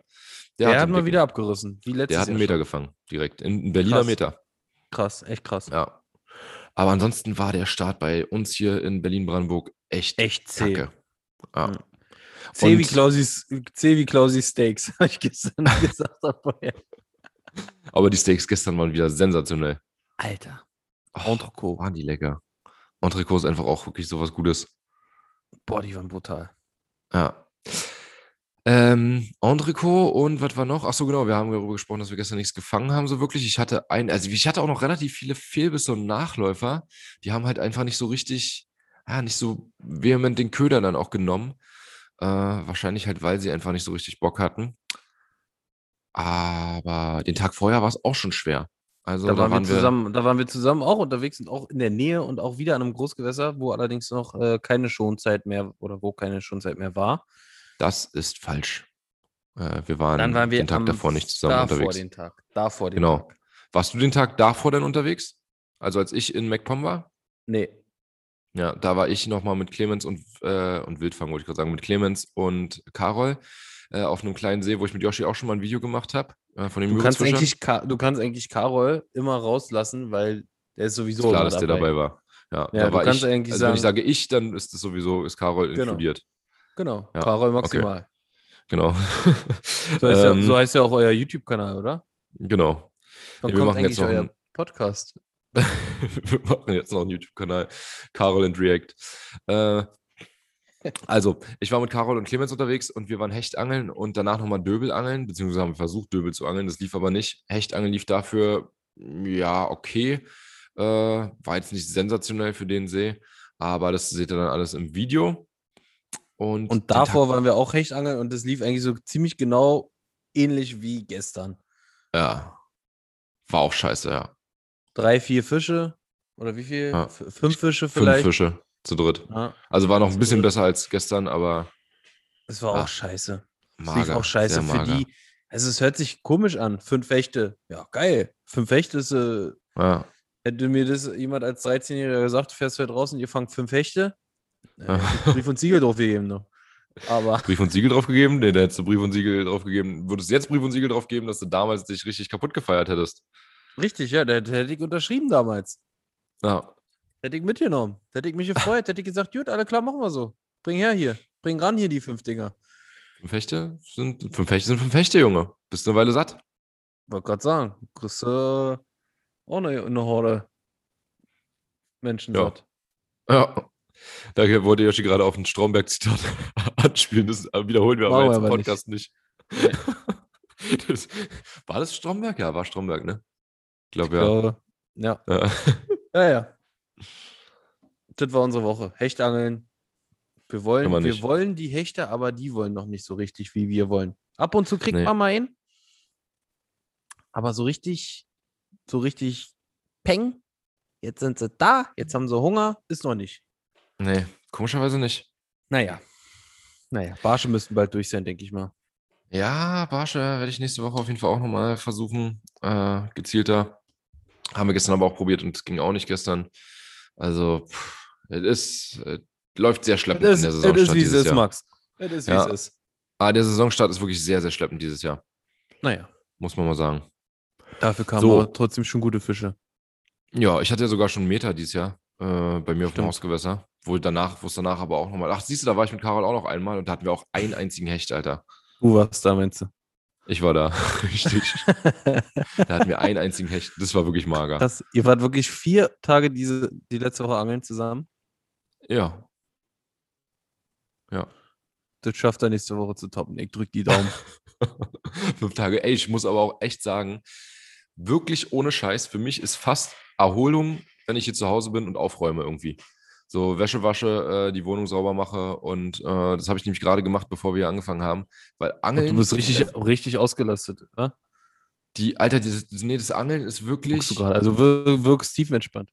Der, hatte hat einen mal wieder abgerissen. Der hat einen Meter schon. gefangen, direkt. In, in Berliner Krass. Meter. Krass, echt krass. Ja. Aber ansonsten war der Start bei uns hier in Berlin-Brandenburg echt, Echt zäh. kacke. Ja. C wie Klausis, C wie Klausis Steaks, habe ich gestern gesagt. vorher. Aber die Steaks gestern waren wieder sensationell. Alter. Oh, Entrecot. waren die lecker. Entrecot ist einfach auch wirklich sowas Gutes. Boah, die waren brutal. Ja. Ähm, Entrecot und was war noch? Ach so, genau, wir haben darüber gesprochen, dass wir gestern nichts gefangen haben, so wirklich. Ich hatte ein, also ich hatte auch noch relativ viele Fehlbisse und Nachläufer. Die haben halt einfach nicht so richtig, ja, nicht so vehement den Köder dann auch genommen. Äh, wahrscheinlich halt, weil sie einfach nicht so richtig Bock hatten. Aber den Tag vorher war es auch schon schwer. Also Da waren, wir zusammen, da waren wir zusammen auch unterwegs und auch in der Nähe und auch wieder an einem Großgewässer, wo allerdings noch äh, keine Schonzeit mehr oder wo keine Schonzeit mehr war. Das ist falsch. Äh, wir waren, Dann waren wir den Tag davor nicht zusammen davor unterwegs. den Tag. Davor den Genau. Tag. Warst du den Tag davor denn unterwegs? Also als ich in MacPom war? Nee. Ja, da war ich nochmal mit Clemens und, äh, und Wildfang, wollte ich gerade sagen, mit Clemens und Carol äh, auf einem kleinen See, wo ich mit Yoshi auch schon mal ein Video gemacht habe. Äh, von dem Du kannst, eigentlich, Ka- du kannst eigentlich Karol immer rauslassen, weil der ist sowieso Ist klar, dass der dabei war. Ja, Ja, da du war ich, eigentlich also wenn ich sagen- sage ich, dann ist es sowieso, ist Carol Genau. inkludiert. Genau, Ja, Karol maximal. Genau. So, heißt ja, Ähm, so heißt ja auch euer YouTube-Kanal, oder? Genau. Wann Ja, wir machen jetzt noch einen- Podcast? wir machen jetzt noch einen YouTube-Kanal. Carol and React. Äh, also, ich war mit Carol und Clemens unterwegs und wir waren Hechtangeln und danach nochmal Döbelangeln, beziehungsweise haben wir versucht, Döbel zu angeln. Das lief aber nicht. Hechtangeln lief dafür, ja, okay. Äh, war jetzt nicht sensationell für den See, aber das seht ihr dann alles im Video. Und, Und davor waren wir auch Hechtangeln und das lief eigentlich so ziemlich genau ähnlich wie gestern. Ja, war auch scheiße, ja. Drei, vier Fische oder wie viel? Ja. Fünf Fische Fünf vielleicht. Fische zu dritt. Ja, Also war noch ein bisschen besser als gestern, aber das war Ah, auch scheiße. Das lief mager, auch scheiße für mager. die. Also es hört sich komisch an. Fünf Fechte. Ja, geil. Fünf Fechte ist, äh, Ja, hätte mir das jemand als 13-Jähriger gesagt, fährst du draußen, ihr fangt fünf Hechte. Äh, hätte Brief und Siegel drauf gegeben noch. Aber Brief und Siegel drauf gegeben? Nee, da hättest du Brief und Siegel drauf gegeben. Würdest du jetzt Brief und Siegel drauf geben, dass du damals dich richtig kaputt gefeiert hättest? richtig, ja, da hätte hätte ich unterschrieben damals. Ja, Hätte ich mitgenommen. Hätte ich mich gefreut. Hätte ich gesagt, gut, alle klar, machen wir so. Bring her hier. Bring ran hier die fünf Dinger. fünf Hechte sind fünf Hechte sind fünf Hechte, Junge. Bist du eine Weile satt? Wollte gerade sagen, kriegst du auch eine, eine Horde Menschen Ja. satt. Ja. Da wollte Yoshi gerade auf ein Stromberg-Zitat anspielen. Das wiederholen wir aber jetzt im aber nicht. Podcast nicht. Das, war das Stromberg? Ja, war Stromberg, ne? Ich glaube, ja. glaube, ja. ja. Ja, ja. Das war unsere Woche. Hechtangeln. Wir wollen, wir nicht. wollen die Hechte, aber die wollen noch nicht so richtig, wie wir wollen. Ab und zu kriegt Nee. man mal einen. Aber so richtig, so richtig Peng. Jetzt sind sie da, jetzt haben sie Hunger, ist noch nicht. Nee, komischerweise nicht. Naja. Naja, Barsche müssten bald durch sein, denke ich mal. Ja, Barsche werde ich nächste Woche auf jeden Fall auch nochmal versuchen. Äh, gezielter. Haben wir gestern aber auch probiert und es ging auch nicht gestern. Also, es ist, äh, läuft sehr schleppend Es in der ist, es Saisonstart ist wie es ist. Max. Es ist, wie es ist. Ah, der Saisonstart ist wirklich sehr, sehr schleppend dieses Jahr. Naja, Muss man mal sagen. dafür kamen So. aber trotzdem schon gute Fische. Ja, ich hatte ja sogar schon Meter dieses Jahr äh, bei mir auf dem Stimmt. Hausgewässer. Wo danach, wo es danach aber auch nochmal. Ach, siehst du, da war ich mit Karol auch noch einmal und da hatten wir auch einen einzigen Hecht, Alter. Du warst da, meinst du? Ich war da. Richtig. da hatten wir einen einzigen Hecht. Das war wirklich mager. Das, ihr wart wirklich vier Tage diese, die letzte Woche angeln zusammen. ja. Ja. Das schafft er nächste Woche zu toppen. Ich drück die Daumen. Fünf Tage. Ey, ich muss aber auch echt sagen, wirklich ohne Scheiß, für mich ist fast Erholung, wenn ich hier zu Hause bin und aufräume irgendwie. So Wäsche wasche, äh, die Wohnung sauber mache und äh, das habe ich nämlich gerade gemacht, bevor wir angefangen haben. Weil Angeln. du bist richtig, richtig ausgelastet. Ne? Die, Alter, dieses, nee, das Angeln ist wirklich. Du gerade. Also wir, wirkst tiefenentspannt.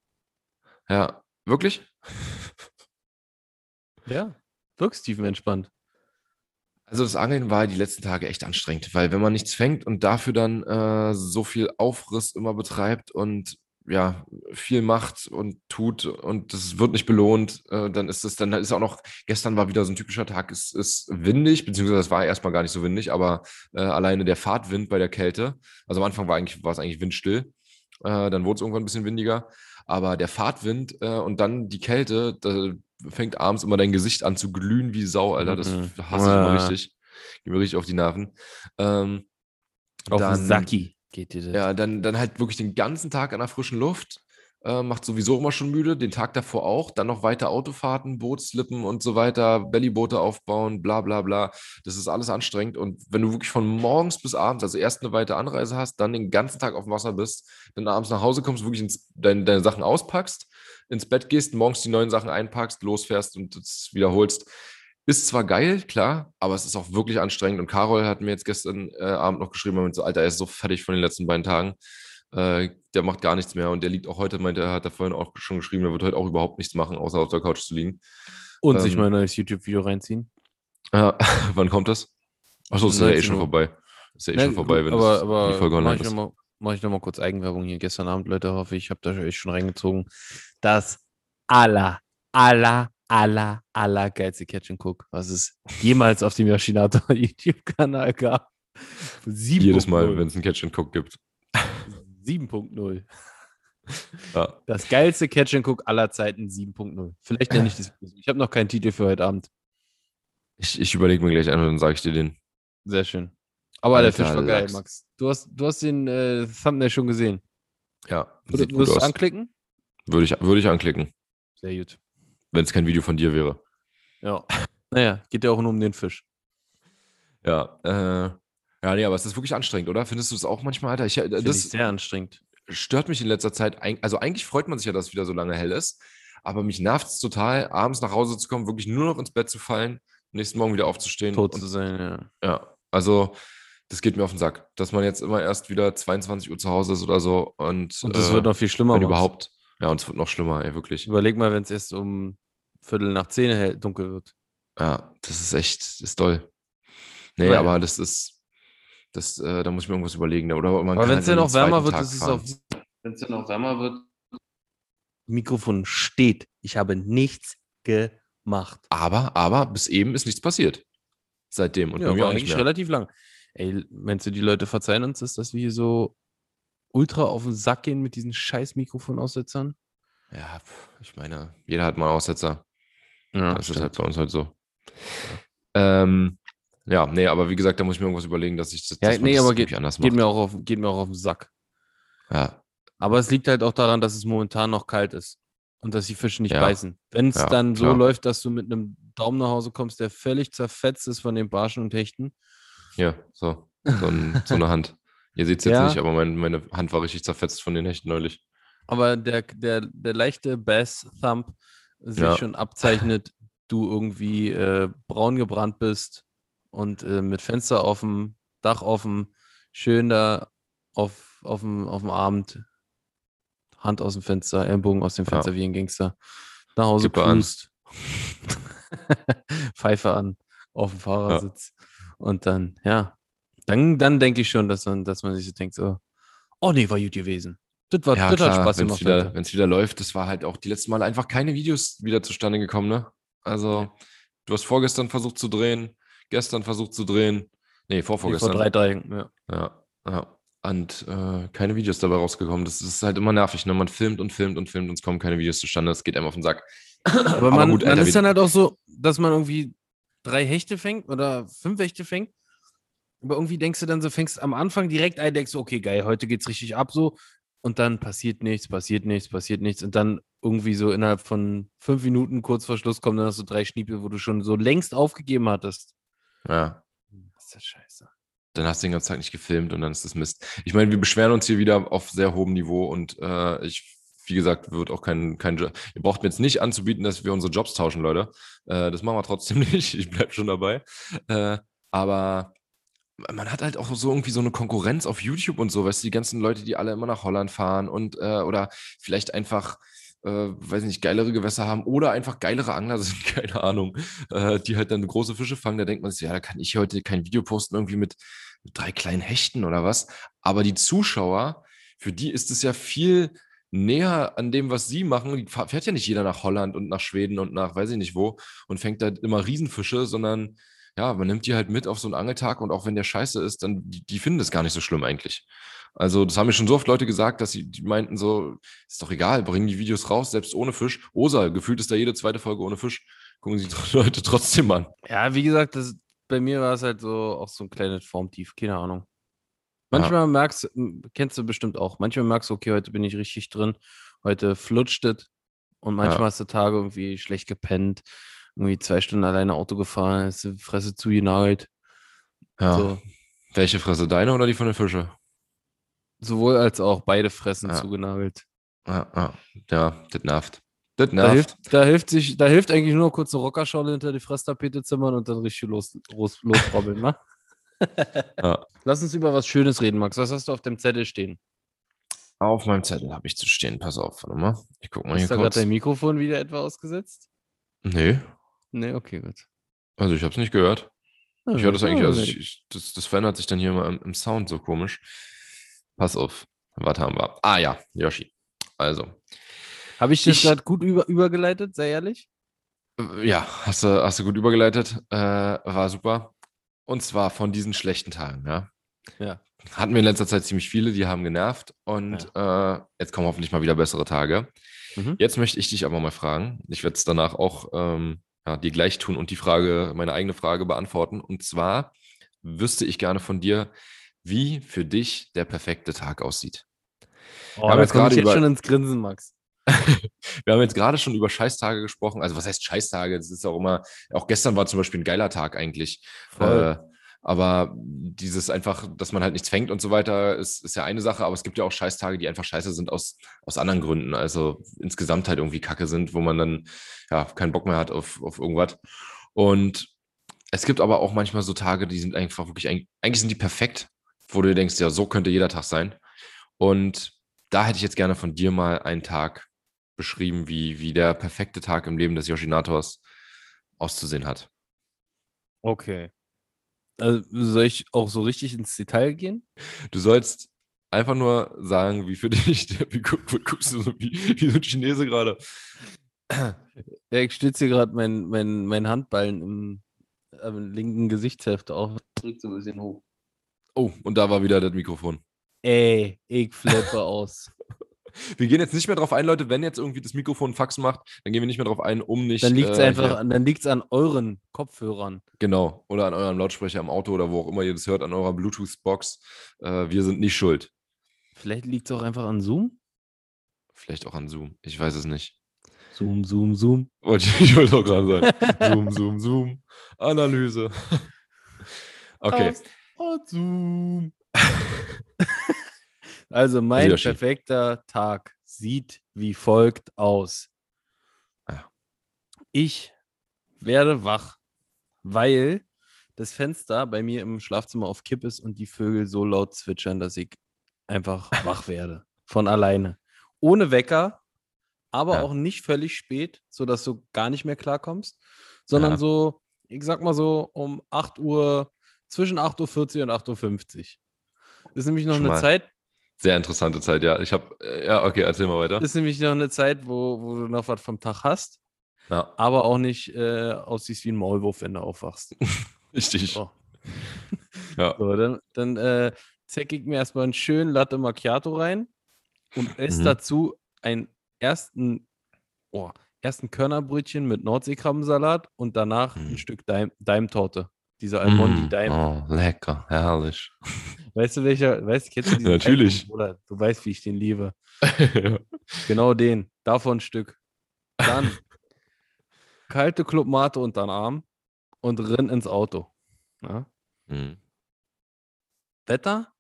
Ja, wirklich? Ja. Wirkst tiefenentspannt. Also das Angeln war die letzten Tage echt anstrengend, weil wenn man nichts fängt und dafür dann äh, so viel Aufriss immer betreibt und ja, viel macht und tut und das wird nicht belohnt, äh, dann ist es, dann ist auch noch, gestern war wieder so ein typischer Tag, es ist windig, beziehungsweise es war erstmal gar nicht so windig, aber äh, alleine der Fahrtwind bei der Kälte, also am Anfang war eigentlich, war es eigentlich windstill, äh, dann wurde es irgendwann ein bisschen windiger, aber der Fahrtwind äh, und dann die Kälte, da fängt abends immer dein Gesicht an zu glühen wie Sau, Alter, das Mhm. hasse ich immer Ja. richtig, geht mir richtig auf die Nerven. Ähm, Auf dann- Saki. Geht dir das? Ja, dann, dann halt wirklich den ganzen Tag an der frischen Luft. Äh, macht sowieso immer schon müde, den Tag davor auch. Dann noch weiter Autofahrten, Bootslippen und so weiter, Bellyboote aufbauen, bla bla bla. Das ist alles anstrengend. Und wenn du wirklich von morgens bis abends, also erst eine weite Anreise hast, dann den ganzen Tag auf dem Wasser bist, dann abends nach Hause kommst, wirklich ins, dein, deine Sachen auspackst, ins Bett gehst, morgens die neuen Sachen einpackst, losfährst und das wiederholst. Ist zwar geil, klar, aber es ist auch wirklich anstrengend. Und Carol hat mir jetzt gestern äh, Abend noch geschrieben, meinte so, Alter, er ist so fertig von den letzten beiden Tagen. Äh, der macht gar nichts mehr und der liegt auch heute, meinte er, hat er vorhin auch schon geschrieben, er wird heute auch überhaupt nichts machen, außer auf der Couch zu liegen. Und sich ähm, mal ein neues YouTube-Video reinziehen. Ja, wann kommt das? Achso, ist ja eh 19 schon Uhr. vorbei. Ist ja eh schon vorbei, wenn aber, das, aber die Folge online ich ist. noch mal, mach ich nochmal kurz Eigenwerbung hier. Gestern Abend, Leute, hoffe ich, habe da euch schon reingezogen. Das aller, aller, aller, aller geilste Catch and Cook, was es jemals auf dem Yoshinato YouTube-Kanal gab. Jedes Mal, 7.0. wenn es einen Catch and Cook gibt. 7.0 Ja. Das geilste Catch and Cook aller Zeiten 7.0. Vielleicht nenne ich das. Ich habe noch keinen Titel für heute Abend. Ich, ich überlege mir gleich einen und dann sage ich dir den. Sehr schön. Aber der Alter Fisch war geil, Lachs. Max. Du hast, du hast den äh, Thumbnail schon gesehen. Ja, Würde, würdest du anklicken? Würde ich, würde ich anklicken, Sehr gut. Wenn es kein Video von dir wäre. Ja. Naja, geht ja auch nur um den Fisch. Ja, äh, ja, nee, aber es ist wirklich anstrengend, oder? Findest du es auch manchmal, Alter? Ich, äh, ich das sehr anstrengend. stört mich in letzter Zeit. Also eigentlich freut man sich ja, dass es wieder so lange hell ist, aber mich nervt es total, abends nach Hause zu kommen, wirklich nur noch ins Bett zu fallen, nächsten Morgen wieder aufzustehen. Tot und zu sein, ja. Ja, also das geht mir auf den Sack, dass man jetzt immer erst wieder 22 Uhr zu Hause ist oder so und, Und das äh, wird noch viel schlimmer. wenn Max. überhaupt. Ja, und es wird noch schlimmer, ey, wirklich. Überleg mal, wenn es erst um Viertel nach zehn hell, dunkel wird. Ja, das ist echt, das ist toll. Nee, Naja. aber das ist, das, äh, da muss ich mir irgendwas überlegen. Oder man Aber wenn es dann jeden noch wärmer wird, Tag ist es fahren. auch. Wenn es dann noch wärmer wird. Mikrofon steht. Ich habe nichts gemacht. Aber, aber bis eben ist nichts passiert. Seitdem. Und ja, war auch nicht eigentlich mehr. relativ lang. Ey, meinst du, die Leute verzeihen uns das, dass wir hier so ultra auf den Sack gehen mit diesen scheiß Mikrofonaussetzern? Ja, ich meine, jeder hat mal Aussetzer. Ja, das ist halt bei uns halt so. Ähm, ja, nee, aber wie gesagt, da muss ich mir irgendwas überlegen, dass ich das, Ja, dass nee, das aber geht, anders geht, macht. mir auch auf, geht mir auch auf den Sack. Ja, Aber es liegt halt auch daran, dass es momentan noch kalt ist und dass die Fische nicht Ja. beißen. Wenn es Ja, dann so klar. läuft, dass du mit einem Daumen nach Hause kommst, der völlig zerfetzt ist von den Barschen und Hechten. hier, so. So, ein, so eine Hand. Ihr seht es jetzt Ja. nicht, aber mein, meine Hand war richtig zerfetzt von den Hechten neulich. Aber der, der, der leichte Bass-Thump sich Ja. schon abzeichnet, du irgendwie äh, braun gebrannt bist und äh, mit Fenster offen, Dach offen, schön da auf, auf, dem, auf dem Abend, Hand aus dem Fenster, Ellbogen aus dem Ja. Fenster wie ein Gangster, nach Hause cruist, Pfeife an, auf dem Fahrersitz und dann, ja, dann, dann denke ich schon, dass man, dass man sich so denkt, so, oh nee, war gut gewesen. Das, war, Ja, das hat klar, Spaß wenn gemacht. es wieder, wenn's läuft, das war halt auch die letzten Mal einfach keine Videos wieder zustande gekommen, ne? Also, du hast vorgestern versucht zu drehen, gestern versucht zu drehen. Nee, Nee, vorvorgestern. vor drei Tagen, ja. Ja, ja. Und äh, keine Videos dabei rausgekommen. Das ist halt immer nervig, ne? Man filmt und filmt und filmt und es kommen keine Videos zustande. Das geht einem auf den Sack. Aber man, gut, man Alter, ist wir- dann halt auch so, dass man irgendwie drei Hechte fängt oder fünf Hechte fängt. Aber irgendwie denkst du dann so, fängst am Anfang direkt ein, denkst du, okay, geil, heute geht's richtig ab so. Und dann passiert nichts, passiert nichts, passiert nichts. Und dann irgendwie so innerhalb von fünf Minuten kurz vor Schluss kommen dann noch so drei Schniepel, wo du schon so längst aufgegeben hattest. Ja. Das ist ja scheiße. Dann hast du den ganzen Tag nicht gefilmt und dann ist das Mist. Ich meine, wir beschweren uns hier wieder auf sehr hohem Niveau und äh, ich, wie gesagt, wird auch kein, kein Jo- Ihr braucht mir jetzt nicht anzubieten, dass wir unsere Jobs tauschen, Leute. Äh, das machen wir trotzdem nicht. Ich bleibe schon dabei. Äh, aber man hat halt auch so irgendwie so eine Konkurrenz auf YouTube und so, weißt du, die ganzen Leute, die alle immer nach Holland fahren und äh, oder vielleicht einfach, äh, weiß nicht, geilere Gewässer haben oder einfach geilere Angler sind, keine Ahnung, äh, die halt dann große Fische fangen, da denkt man sich, ja, da kann ich heute kein Video posten, irgendwie mit, mit drei kleinen Hechten oder was. Aber die Zuschauer, für die ist es ja viel näher an dem, was sie machen. Die fährt ja nicht jeder nach Holland und nach Schweden und nach weiß ich nicht wo und fängt da immer Riesenfische, sondern ja, man nimmt die halt mit auf so einen Angeltag und auch wenn der scheiße ist, dann die, die finden das gar nicht so schlimm eigentlich. Also, das haben mir schon so oft Leute gesagt, dass sie die meinten so, ist doch egal, bringen die Videos raus, selbst ohne Fisch. Osa, gefühlt ist da jede zweite Folge ohne Fisch. Gucken sich die Leute trotzdem an. Ja, wie gesagt, das, bei mir war es halt so auch so ein kleines Formtief, keine Ahnung. Manchmal merkst du, m, kennst du bestimmt auch, manchmal merkst du, okay, heute bin ich richtig drin, heute flutscht es und manchmal Ja. hast du Tage irgendwie schlecht gepennt, irgendwie zwei Stunden alleine Auto gefahren, hast die Fresse zugenagelt. Ja. So, Welche Fresse, deine oder die von den Fische? sowohl als auch beide Fressen Ja. zugenagelt. Ja, ja. ja das nervt. Das Da nervt. hilft, da, hilft sich, da hilft eigentlich nur kurz eine Rockerschale hinter die Fresstapete zimmern und dann richtig los, los, losrobbeln, ne? Ja. Lass uns über was Schönes reden, Max. Was hast du auf dem Zettel stehen? Auf meinem Zettel habe ich zu stehen. Pass auf, warte mal. Ich guck mal Ist hier da gerade dein Mikrofon wieder etwa ausgesetzt? Nee, Nee, okay, gut. also ich habe es nicht gehört. Ich höre das eigentlich, also ich, ich, das, das verändert sich dann hier mal im, im Sound so komisch. Pass auf. Was haben wir? Ah ja, Yoshi. Also, Habe ich das Ich- gerade gut über, übergeleitet, sehr ehrlich? ja, hast du, hast du gut übergeleitet. Äh, war super. Und zwar von diesen schlechten Tagen, ja. Ja. Hatten wir in letzter Zeit ziemlich viele, die haben genervt. Und äh, jetzt kommen hoffentlich mal wieder bessere Tage. Mhm. Jetzt möchte ich dich aber mal fragen. Ich werde es danach auch ähm, ja, dir gleich tun und die Frage, meine eigene Frage beantworten. Und zwar wüsste ich gerne von dir, wie für dich der perfekte Tag aussieht. Oh, haben da jetzt gerade über- schon ins Grinsen, Max. Wir haben jetzt gerade schon über Scheißtage gesprochen. Also was heißt Scheißtage? Das ist auch immer, auch gestern war zum Beispiel ein geiler Tag eigentlich. Äh, aber dieses einfach, dass man halt nichts fängt und so weiter, ist, ist ja eine Sache, aber es gibt ja auch Scheißtage, die einfach scheiße sind aus, aus anderen Gründen. Also insgesamt halt irgendwie Kacke sind, wo man dann ja keinen Bock mehr hat auf, auf irgendwas. Und es gibt aber auch manchmal so Tage, die sind einfach wirklich, eig- eigentlich sind die perfekt, wo du denkst, ja, so könnte jeder Tag sein. Und da hätte ich jetzt gerne von dir mal einen Tag beschrieben, wie, wie der perfekte Tag im Leben des Yoshinators auszusehen hat. Okay. Also, soll ich auch so richtig ins Detail gehen? Du sollst einfach nur sagen, wie für dich, der, wie, guck, wie guckst du so wie, wie so ein Chinese gerade? Ja, ich stütze hier gerade mein, mein, mein Handballen im, am linken Gesichtshälfte auf. Drückt so ein bisschen hoch. Oh, und da war wieder das Mikrofon. Ey, ich flippe aus. Wir gehen jetzt nicht mehr drauf ein, Leute, wenn jetzt irgendwie das Mikrofon Fax macht, dann gehen wir nicht mehr drauf ein, um nicht. Dann liegt es äh, einfach, an, dann liegt's an euren Kopfhörern. Genau. Oder an eurem Lautsprecher im Auto oder wo auch immer ihr das hört, an eurer Bluetooth-Box. Äh, wir sind nicht schuld. Vielleicht liegt es auch einfach an Zoom? Vielleicht auch an Zoom. Ich weiß es nicht. Zoom, Zoom, Zoom. Wollte ich, ich wollte auch gerade sagen. Zoom, Zoom, Zoom. Analyse. Okay. Aus- aus Zoom. also mein Yoshi. perfekter Tag sieht wie folgt aus. Ah. Ich werde wach, weil das Fenster bei mir im Schlafzimmer auf Kipp ist und die Vögel so laut zwitschern, dass ich einfach wach werde. Von alleine. Ohne Wecker, aber Ja. auch nicht völlig spät, sodass du gar nicht mehr klarkommst, sondern Ja. so, ich sag mal so um 8 Uhr, zwischen 8.40 Uhr und 8.50 Uhr. Das ist nämlich noch Schon eine. Zeit, Sehr interessante Zeit, ja. Ich habe, äh, ja, okay, erzähl mal weiter. ist nämlich noch eine Zeit, wo, wo du noch was vom Tag hast, Ja, aber auch nicht äh, aussiehst wie ein Maulwurf, wenn du aufwachst. richtig. So. Ja. So, dann dann äh, zecke ich mir erstmal einen schönen Latte Macchiato rein und esse Mhm. dazu einen ersten, oh, ersten Körnerbrötchen mit Nordseekrabbensalat und danach ein Mhm. Stück Daim, Daimtorte. Diese Almondi Mm, Daim. Oh, lecker, herrlich. Weißt du, welcher, weißt du, kennst du diesen Natürlich. Bruder? Du weißt, wie ich den liebe. ja. Genau den. Davon ein Stück. Dann kalte Clubmate unter den Arm und renn ins Auto. Ja? Mm. Wetter,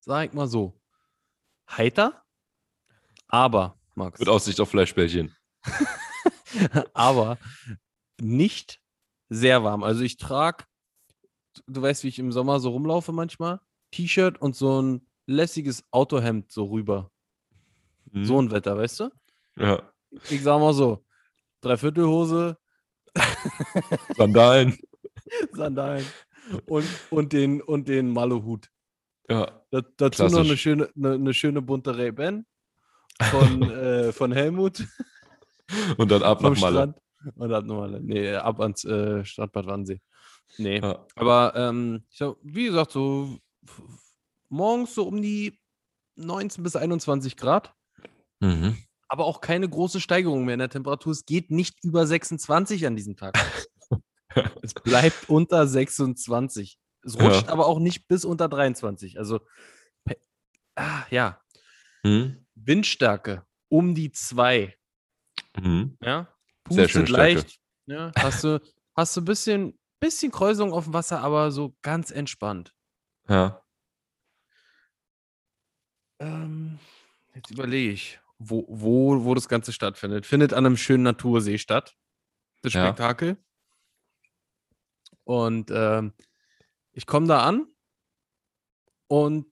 sag ich mal so, heiter, aber, Max, Mit Aussicht auf Fleischbällchen. aber nicht sehr warm. Also ich trage, du weißt, wie ich im Sommer so rumlaufe manchmal, T-Shirt und so ein lässiges Autohemd so rüber. Mm. So ein Wetter, weißt du? Ja. Ich sag mal so, Dreiviertelhose, Sandalen. Sandalen und, und den, und den Malohut. Ja. Da, dazu noch eine Klassisch. schöne, eine, eine schöne bunte Ray-Ban von, äh, von Helmut Und dann ab nach Malle. Strand. Und dann nochmal, nee, ab ans äh, Strandbad Wannsee. Nee, Ja. aber ähm, ich sag, wie gesagt, so morgens so um die 19 bis 21 Grad, Mhm. aber auch keine große Steigerung mehr in der Temperatur. Es geht nicht über 26 an diesem Tag. es bleibt unter 26. Es rutscht Ja. aber auch nicht bis unter 23. Also Ah, ja. Hm? Windstärke um die zwei. Mhm. Ja. Sehr schöne Stärke. leicht. Ja, hast du, hast du ein bisschen, bisschen Kräusung auf dem Wasser, aber so ganz entspannt. Ja. Ähm, jetzt überlege ich, wo, wo, wo das Ganze stattfindet. Findet an einem schönen Natursee statt. Das Ja. Spektakel. Und ähm, ich komme da an und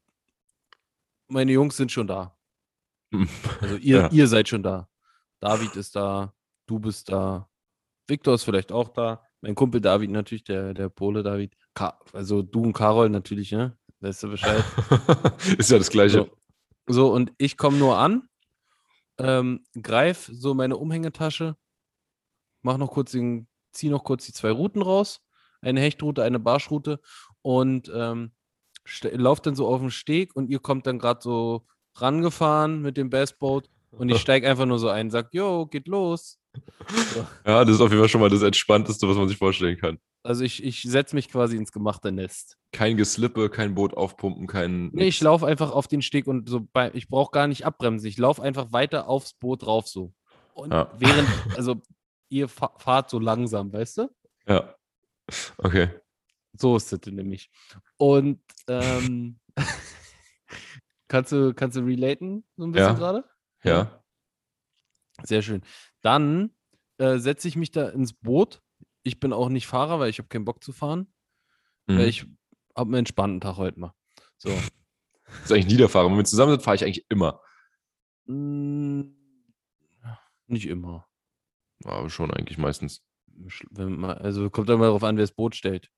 meine Jungs sind schon da. Also ihr, Ja. ihr seid schon da. David ist da, du bist da, Viktor ist vielleicht auch da, mein Kumpel David natürlich, der, der Pole David. Ka also du und Carol natürlich, ne? Weißt du Bescheid? Ist ja das Gleiche. So, so und ich komme nur an, ähm, greif so meine Umhängetasche, mach noch kurz den, zieh noch kurz die zwei Routen raus, eine Hechtroute, eine Barschroute und ähm, ste- lauf dann so auf den Steg und ihr kommt dann gerade so rangefahren mit dem Bassboat und ich steige einfach nur so ein, sag, yo, geht los. Ja, das ist auf jeden Fall schon mal das Entspannteste, was man sich vorstellen kann. Also ich, ich setze mich quasi ins gemachte Nest. Kein Geslippe, kein Boot aufpumpen, kein. Nee, ich laufe einfach auf den Steg und so bei, ich brauche gar nicht abbremsen. Ich laufe einfach weiter aufs Boot drauf so. Und Ja. während, also ihr fa fahrt so langsam, weißt du? Ja. Okay. So ist das nämlich. Und ähm, kannst, du, kannst du relaten so ein bisschen Ja. gerade? Ja. Sehr schön. Dann äh, setze ich mich da ins Boot. Ich bin auch nicht Fahrer, weil ich habe keinen Bock zu fahren. Mhm. Weil ich habe einen entspannten Tag heute mal. So. Das ist eigentlich nie der Fahrer. Wenn wir zusammen sind, fahre ich eigentlich immer. Mm, nicht immer. Aber schon eigentlich meistens. Man, also kommt immer darauf an, wer das Boot stellt.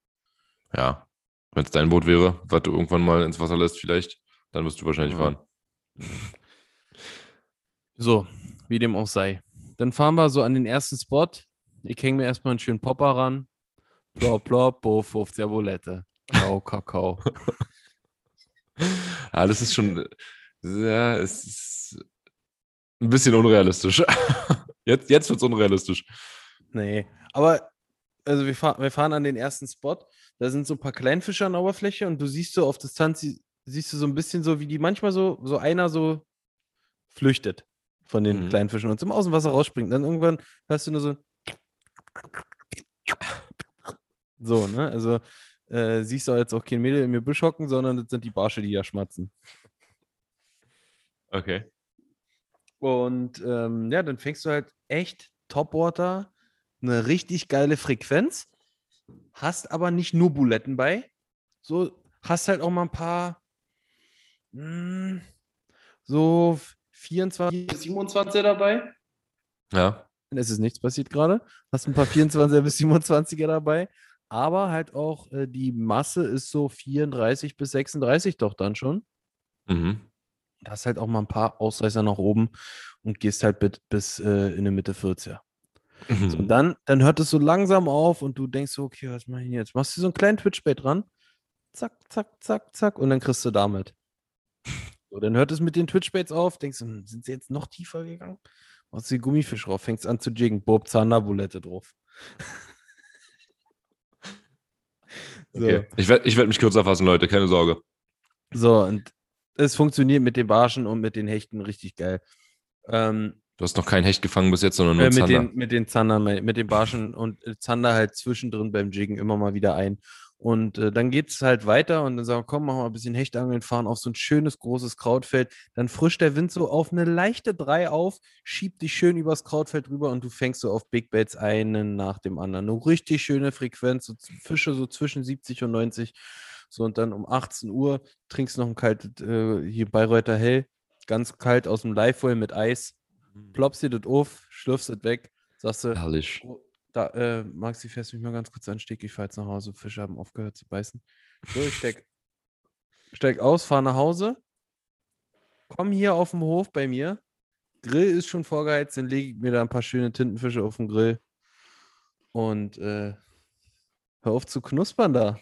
Ja. Wenn es dein Boot wäre, was du irgendwann mal ins Wasser lässt, vielleicht, dann wirst du wahrscheinlich Ja. fahren. So, wie dem auch sei. Dann fahren wir so an den ersten Spot. Ich hänge mir erstmal einen schönen Popper ran. Plop, plop, Buff auf der Bulette. Kau, Kakao. Ja, das ist schon. Ja, es ist ein bisschen unrealistisch. Jetzt, jetzt wird es unrealistisch. Nee, aber also wir, fahr, wir fahren an den ersten Spot. Da sind so ein paar Kleinfische an der Oberfläche und du siehst so auf Distanz, sie- siehst du so ein bisschen so, wie die manchmal so, so einer so flüchtet von den Mhm. Kleinfischen und zum Außenwasser rausspringt. Dann irgendwann hörst du nur so. So, ne? Also äh, siehst du jetzt auch kein Mädel im Gebüsch hocken, sondern das sind die Barsche, die da schmatzen. Okay. Und ähm, ja, dann fängst du halt echt Topwater, eine richtig geile Frequenz, hast aber nicht nur Buletten bei, so hast halt auch mal ein paar mh, so 24, 27 dabei. Ja. Es ist nichts passiert gerade. Hast ein paar 24er bis 27er dabei, aber halt auch äh, die Masse ist so 34 bis 36 doch dann schon. Mhm. Da hast halt auch mal ein paar Ausreißer nach oben und gehst halt bis, bis äh, in die Mitte 40er. So, Mhm. und dann, dann hört es so langsam auf und du denkst so, okay, was mach ich jetzt? Machst du so einen kleinen Twitchbait dran, zack, zack, zack, zack, und dann kriegst du damit. So, dann hört es mit den Twitchbaits auf, denkst du, hm, sind sie jetzt noch tiefer gegangen? Machst du die Gummifisch drauf, fängst an zu jiggen, Bob Zanderbulette drauf. so. Okay. Ich werde ich werd mich kürzer fassen, Leute, keine Sorge. so, und es funktioniert mit den Barschen und mit den Hechten richtig geil. Ähm, Du hast noch kein Hecht gefangen bis jetzt, sondern nur Äh, mit, Zander. den, mit den Zandern, me- mit den Barschen und äh, Zander halt zwischendrin beim Jiggen immer mal wieder ein. Und äh, dann geht es halt weiter und dann sagen wir, komm, machen wir ein bisschen Hechtangeln, fahren auf so ein schönes großes Krautfeld. Dann frischt der Wind so auf eine leichte 3 auf, schiebt dich schön übers Krautfeld rüber und du fängst so auf Big Baits einen nach dem anderen. Eine richtig schöne Frequenz, so Fische so zwischen 70 und 90. So und dann um 18 Uhr trinkst noch ein kaltes, äh, hier Bayreuther Hell, ganz kalt aus dem Livewell mit Eis ploppst dir das auf, schlürfst es weg, sagst du, Herrlich. oh, da, äh, Maxi, fährst mich mal ganz kurz an Steg, ich fahr jetzt nach Hause, Fische haben aufgehört zu beißen. So, ich steig, steig aus, fahr nach Hause, komm hier auf dem Hof bei mir, Grill ist schon vorgeheizt, dann lege ich mir da ein paar schöne Tintenfische auf den Grill und äh, hör auf zu knuspern da.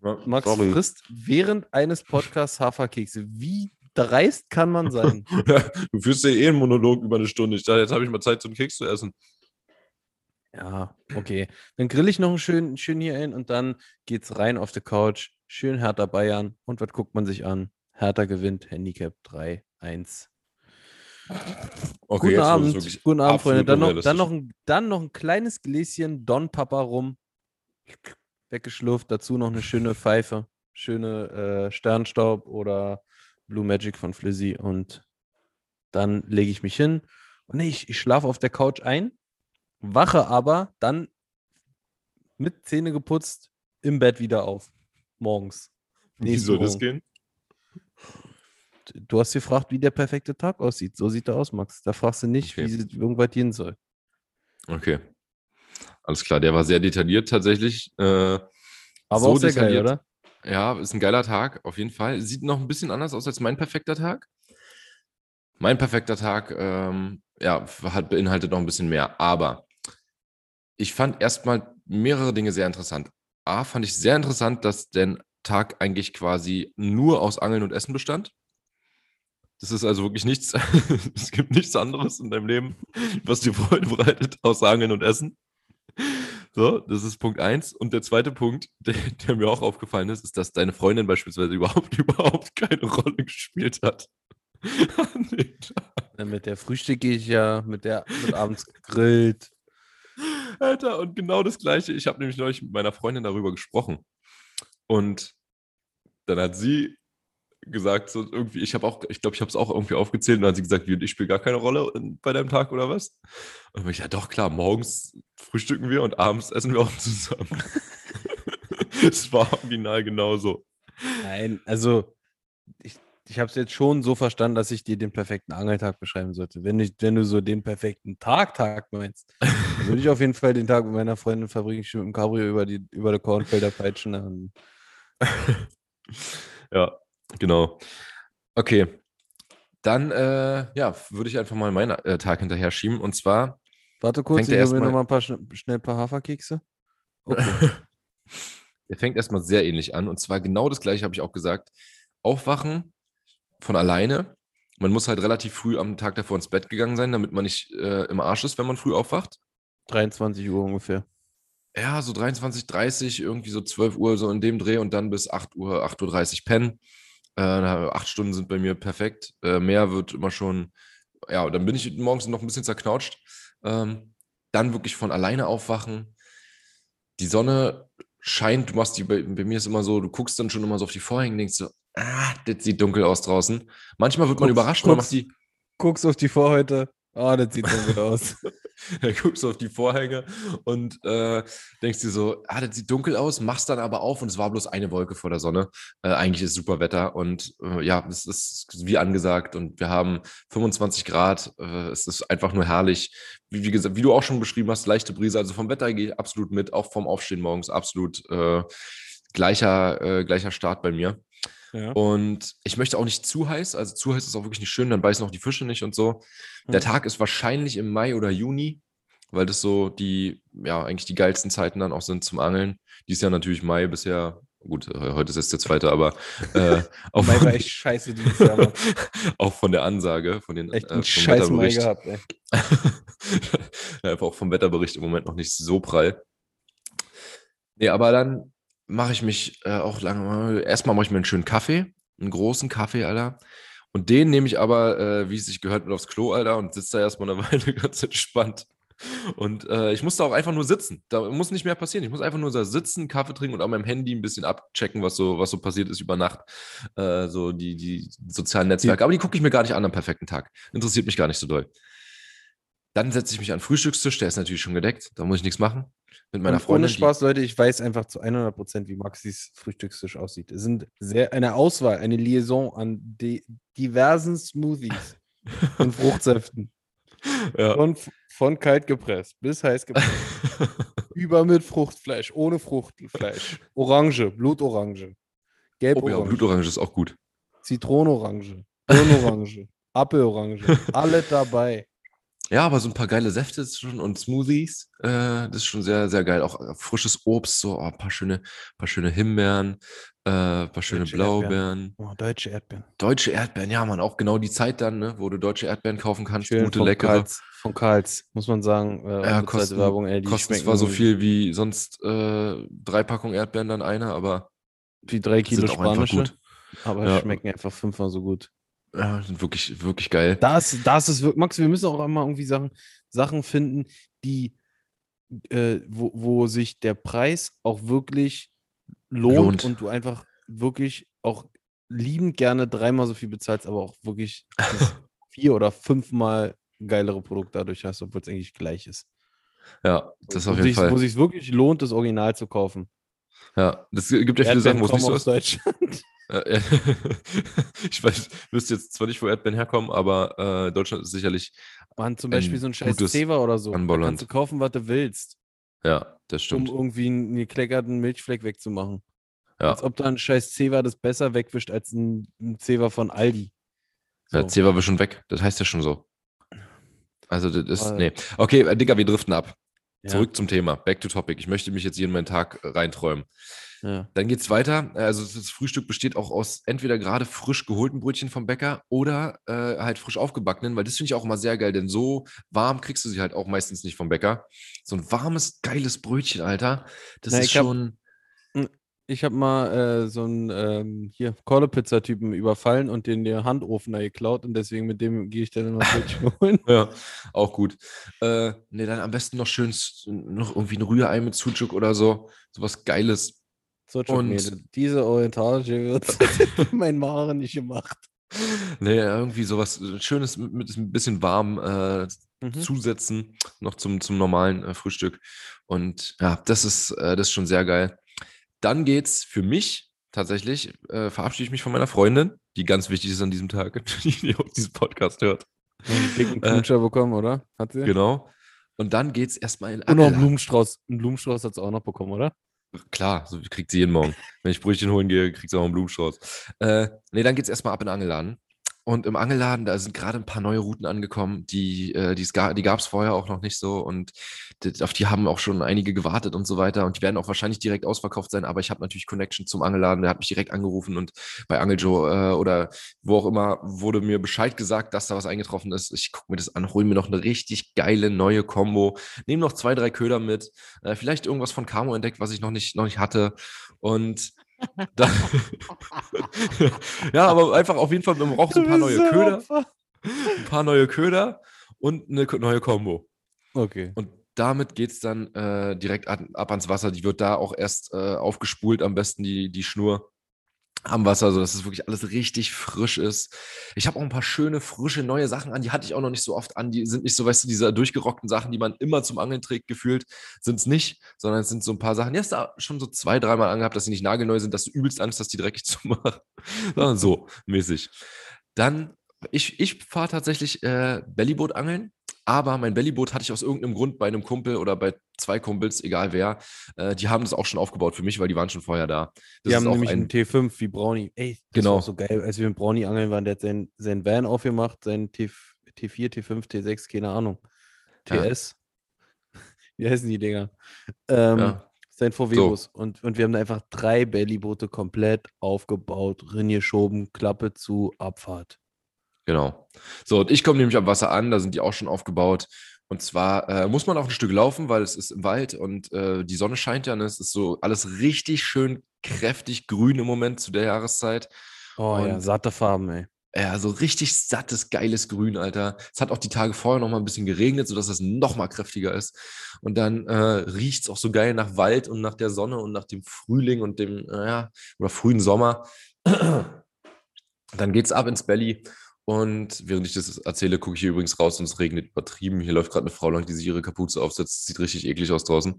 Max Sorry. frisst während eines Podcasts Haferkekse. Wie dreist kann man sein? du führst ja eh einen Monolog über eine Stunde. Ich dachte, jetzt habe ich mal Zeit, so einen Keks zu essen. Ja, okay. Dann grill ich noch einen schön, schön hier ein und dann geht's rein auf die Couch. Schön härter Bayern. Und was guckt man sich an? Hertha gewinnt, Handicap 3, 1. Okay, Guten Abend, guten Abend, Freunde. Dann noch, dann, noch ein, dann noch ein kleines Gläschen Don Papa rum. Weggeschlürft, dazu noch eine schöne Pfeife. Schöne äh, Sternstaub oder Blue Magic von Flizzy. Und dann lege ich mich hin. Und nee, ich, ich schlafe auf der Couch ein, wache aber dann mit Zähne geputzt im Bett wieder auf. Morgens. Wie soll das Morgen. gehen? Du hast gefragt, wie der perfekte Tag aussieht. So sieht er aus, Max. Da fragst du nicht, Okay. wie irgendwas gehen soll. Okay. Alles klar, der war sehr detailliert tatsächlich. Äh, Aber So auch sehr geil, oder? Ja, ist ein geiler Tag, auf jeden Fall. Sieht noch ein bisschen anders aus als mein perfekter Tag. Mein perfekter Tag, ähm, ja, hat beinhaltet noch ein bisschen mehr. Aber ich fand erstmal mehrere Dinge sehr interessant. A, fand ich sehr interessant, dass der Tag eigentlich quasi nur aus Angeln und Essen bestand. Das ist also wirklich nichts, es gibt nichts anderes in deinem Leben, was dir Freude bereitet, außer Angeln und Essen. So, das ist Punkt eins. Und der zweite Punkt, der, der mir auch aufgefallen ist, ist, dass deine Freundin beispielsweise überhaupt, überhaupt keine Rolle gespielt hat. Ja, mit der frühstücke ich ja, mit der wird abends gegrillt. Alter, und genau das Gleiche. Ich habe nämlich neulich mit meiner Freundin darüber gesprochen. Und dann hat sie gesagt, so irgendwie, ich habe auch, ich glaube, ich habe es auch irgendwie aufgezählt und dann hat sie gesagt, ich spiele gar keine Rolle bei deinem Tag oder was? Und ich, ja doch, klar, morgens frühstücken wir und abends essen wir auch zusammen. Es war original genauso. Nein, also ich, ich habe es jetzt schon so verstanden, dass ich dir den perfekten Angeltag beschreiben sollte. Wenn, ich, wenn du so den perfekten Tag-Tag meinst, dann würde ich auf jeden Fall den Tag mit meiner Freundin verbringen, ich mit dem Cabrio über die, über die Kornfelder peitschen. Ja, genau. Okay. Dann, äh, ja, würde ich einfach mal meinen äh, Tag hinterher schieben. Und zwar Warte kurz, ich hole mir erst noch mal- mal ein paar schn schnell ein paar Haferkekse. Okay. Der fängt erstmal sehr ähnlich an. Und zwar genau das gleiche habe ich auch gesagt. Aufwachen von alleine. Man muss halt relativ früh am Tag davor ins Bett gegangen sein, damit man nicht äh, im Arsch ist, wenn man früh aufwacht. 23 Uhr ungefähr. Ja, so 23, 30, irgendwie so 12 Uhr, so in dem Dreh und dann bis 8 Uhr, 8.30 Uhr pennen. Äh, acht Stunden sind bei mir perfekt. Äh, mehr wird immer schon, ja, dann bin ich morgens noch ein bisschen zerknautscht. Ähm, dann wirklich von alleine aufwachen. Die Sonne scheint, du machst die, bei, bei mir ist immer so, du guckst dann schon immer so auf die Vorhänge und denkst so, ah, das sieht dunkel aus draußen. Manchmal wird man Guckst- überrascht, man macht guckst- die, Guckst auf die Vorhäute. Ah, das sieht gut aus. Da guckst du auf die Vorhänge und äh, denkst dir so, ah, das sieht dunkel aus, machst dann aber auf und es war bloß eine Wolke vor der Sonne. Äh, eigentlich ist super Wetter und äh, ja, es ist wie angesagt und wir haben 25 Grad. Äh, es ist einfach nur herrlich. Wie, wie gesagt, wie du auch schon beschrieben hast, leichte Brise. Also vom Wetter gehe ich absolut mit, auch vom Aufstehen morgens absolut äh, gleicher, äh, gleicher Start bei mir. Ja. Und ich möchte auch nicht zu heiß, also zu heiß ist auch wirklich nicht schön, dann beißen auch die Fische nicht und so. Der Mhm. Tag ist wahrscheinlich im Mai oder Juni, weil das so die, ja, eigentlich die geilsten Zeiten dann auch sind zum Angeln. Dies Jahr natürlich Mai bisher, gut, äh, heute ist jetzt der zweite, aber äh, auch, Mai war von, echt scheiße dieses Jahr. Auch von der Ansage, von den Echt äh, einen vom scheiß Mai Wetterbericht. gehabt, ey. ja, einfach auch vom Wetterbericht im Moment noch nicht so prall. Nee, aber dann mache ich mich äh, auch lange. Erstmal mache ich mir einen schönen Kaffee, einen großen Kaffee, Alter. Und den nehme ich aber, äh, wie es sich gehört, mit aufs Klo, Alter, und sitze da erstmal eine Weile ganz entspannt. Und äh, ich muss da auch einfach nur sitzen. Da muss nicht mehr passieren. Ich muss einfach nur da sitzen, Kaffee trinken und an meinem Handy ein bisschen abchecken, was so, was so passiert ist über Nacht. Äh, so die, die sozialen Netzwerke. Aber die gucke ich mir gar nicht an am perfekten Tag. Interessiert mich gar nicht so doll. Dann setze ich mich an den Frühstückstisch, der ist natürlich schon gedeckt, da muss ich nichts machen. Mit meiner Und Freundin. ohne Spaß, Leute, ich weiß einfach zu 100 Prozent, wie Maxis Frühstückstisch aussieht. Es sind sehr, eine Auswahl, eine Liaison an di diversen Smoothies und Fruchtsäften. ja. Von, von kalt gepresst bis heiß gepresst. Über mit Fruchtfleisch, ohne Fruchtfleisch. Orange, Blutorange. oh Gelborange, ja, Blutorange ist auch gut. Zitronorange, Birnorange, Appelorange. Alle dabei. Ja, aber so ein paar geile Säfte schon und Smoothies, äh, das ist schon sehr, sehr geil. Auch äh, frisches Obst, so oh, ein paar schöne, paar schöne Himbeeren, äh, ein paar schöne Deutsche Erdbeeren. Blaubeeren. Oh, deutsche Erdbeeren. Deutsche Erdbeeren, ja, man, auch genau die Zeit dann, ne, wo du deutsche Erdbeeren kaufen kannst, Schön gute, von leckere. Karls, von Karls, muss man sagen. Äh, Ja, kosten, Werbung, ey, die kosten zwar so viel wie sonst äh, drei Packungen Erdbeeren dann eine, aber wie drei Kilo spanische. aber Ja. schmecken einfach fünfmal so gut. Ja, sind wirklich, wirklich geil. Das, das ist wirklich, Max, wir müssen auch immer irgendwie Sachen, Sachen finden, die, äh, wo, wo sich der Preis auch wirklich lohnt, Lohnt. und du einfach wirklich auch liebend gerne dreimal so viel bezahlst, aber auch wirklich vier oder fünfmal geilere Produkt dadurch hast, obwohl es eigentlich gleich ist. Ja, das wo auf jeden sich's- Fall. Wo sich wirklich lohnt, das Original zu kaufen. Ja, das gibt ja viele Sachen, wo es nicht so ist. Äh, äh, ich weiß, wüsste jetzt zwar nicht, wo Erdbeeren herkommen, aber äh, Deutschland ist sicherlich, Mann, zum Beispiel so ein scheiß Zewa oder so. Da kannst du kaufen, was du willst, ja, das um stimmt. irgendwie einen gekleckerten Milchfleck wegzumachen. Ja. Als ob da ein scheiß Zewa das besser wegwischt als ein, ein Zewa von Aldi. Ja, So. Zewa wir schon weg. Das heißt ja schon so. Also, das ist, Aber- nee. Okay, äh, Digga, wir driften ab. Ja, Zurück zum Thema. Back to topic. Ich möchte mich jetzt hier in meinen Tag äh, reinträumen. Ja. Dann geht's weiter. Also das Frühstück besteht auch aus entweder gerade frisch geholten Brötchen vom Bäcker oder äh, halt frisch aufgebackenen, weil das finde ich auch immer sehr geil, denn so warm kriegst du sie halt auch meistens nicht vom Bäcker. So ein warmes, geiles Brötchen, Alter. Das Na, ist schon. Ich habe mal äh, so einen ähm, hier Korlepizza-Typen überfallen und den der Handofen da geklaut und deswegen mit dem gehe ich dann immer Brötchen holen. Ja, auch gut. Äh, nee, dann am besten noch schön noch irgendwie ein Rührei mit Sucuk oder so. Sowas Geiles. So, Und- Mädel, diese orientalische wird in meinen Maren nicht gemacht. Nee, irgendwie sowas äh, Schönes mit, mit ein bisschen warm äh, Mhm. zusetzen, noch zum, zum normalen äh, Frühstück. Und ja, das ist, äh, das ist schon sehr geil. Dann geht's für mich tatsächlich, äh, verabschiede ich mich von meiner Freundin, die ganz wichtig ist an diesem Tag, die auch diesen Podcast hört. Einen dicken Äh, Knutscher bekommen, oder? Hat sie? Genau. Und dann geht's erstmal in Und noch einen. Blumenstrauß. Einen Blumenstrauß hat sie auch noch bekommen, oder? Klar, so kriegt sie jeden Morgen. Wenn ich Brötchen holen gehe, kriegt sie auch einen Blumenstrauß. Äh, nee, dann geht's erstmal ab in den Angelladen. Und im Angelladen, da sind gerade ein paar neue Routen angekommen, die, äh, die's ga, die gab es vorher auch noch nicht so. Und die, auf die haben auch schon einige gewartet und so weiter. Und die werden auch wahrscheinlich direkt ausverkauft sein. Aber ich habe natürlich Connection zum Angelladen. Der hat mich direkt angerufen und bei Angeljo äh, oder wo auch immer wurde mir Bescheid gesagt, dass da was eingetroffen ist. Ich gucke mir das an, hole mir noch eine richtig geile neue Combo. Nehme noch zwei, drei Köder mit. Äh, vielleicht irgendwas von Camo entdeckt, was ich noch nicht, noch nicht hatte. Und dann, ja, aber einfach auf jeden Fall, man braucht so ein paar neue Köder, ein paar neue Köder und eine neue Combo. Okay. Und damit geht es dann äh, direkt an, ab ans Wasser. Die wird da auch erst äh, aufgespult, am besten die, die Schnur am Wasser, sodass es wirklich alles richtig frisch ist. Ich habe auch ein paar schöne, frische, neue Sachen an. Die hatte ich auch noch nicht so oft an. Die sind nicht so, weißt du, diese durchgerockten Sachen, die man immer zum Angeln trägt, gefühlt, sind es nicht, sondern es sind so ein paar Sachen. Hast du schon so zwei, dreimal angehabt, dass sie nicht nagelneu sind, dass du übelst Angst hast, die dreckig zu machen. so mäßig. Dann, ich, ich fahre tatsächlich äh, Bellyboot angeln. Aber mein Bellyboot hatte ich aus irgendeinem Grund bei einem Kumpel oder bei zwei Kumpels, egal wer, äh, die haben das auch schon aufgebaut für mich, weil die waren schon vorher da. Das Die haben auch nämlich ein, einen T5 wie Brownie. Ey, das Genau. war so geil. Als wir mit Brownie angeln waren, der hat sein, sein Van aufgemacht, sein T, T4, T5, T6, keine Ahnung. Ja. TS. Wie heißen die Dinger? Ähm, Ja. Sein VW-Bus. Und, und wir haben da einfach drei Bellyboote komplett aufgebaut, reingeschoben, Klappe zu, Abfahrt. Genau. So, und ich komme nämlich am Wasser an, da sind die auch schon aufgebaut. Und zwar äh, muss man auch ein Stück laufen, weil es ist im Wald und äh, die Sonne scheint ja. Ne? Es ist so alles richtig schön kräftig grün im Moment zu der Jahreszeit. Oh ja, Und- satte Farben, ey. Ja, so richtig sattes, geiles Grün, Alter. Es hat auch die Tage vorher noch mal ein bisschen geregnet, sodass es noch mal kräftiger ist. Und dann äh, riecht es auch so geil nach Wald und nach der Sonne und nach dem Frühling und dem, äh, ja, oder frühen Sommer. Dann geht's ab ins Belly. Und während ich das erzähle, gucke ich hier übrigens raus und es regnet übertrieben. Hier läuft gerade eine Frau lang, die sich ihre Kapuze aufsetzt. Sieht richtig eklig aus draußen.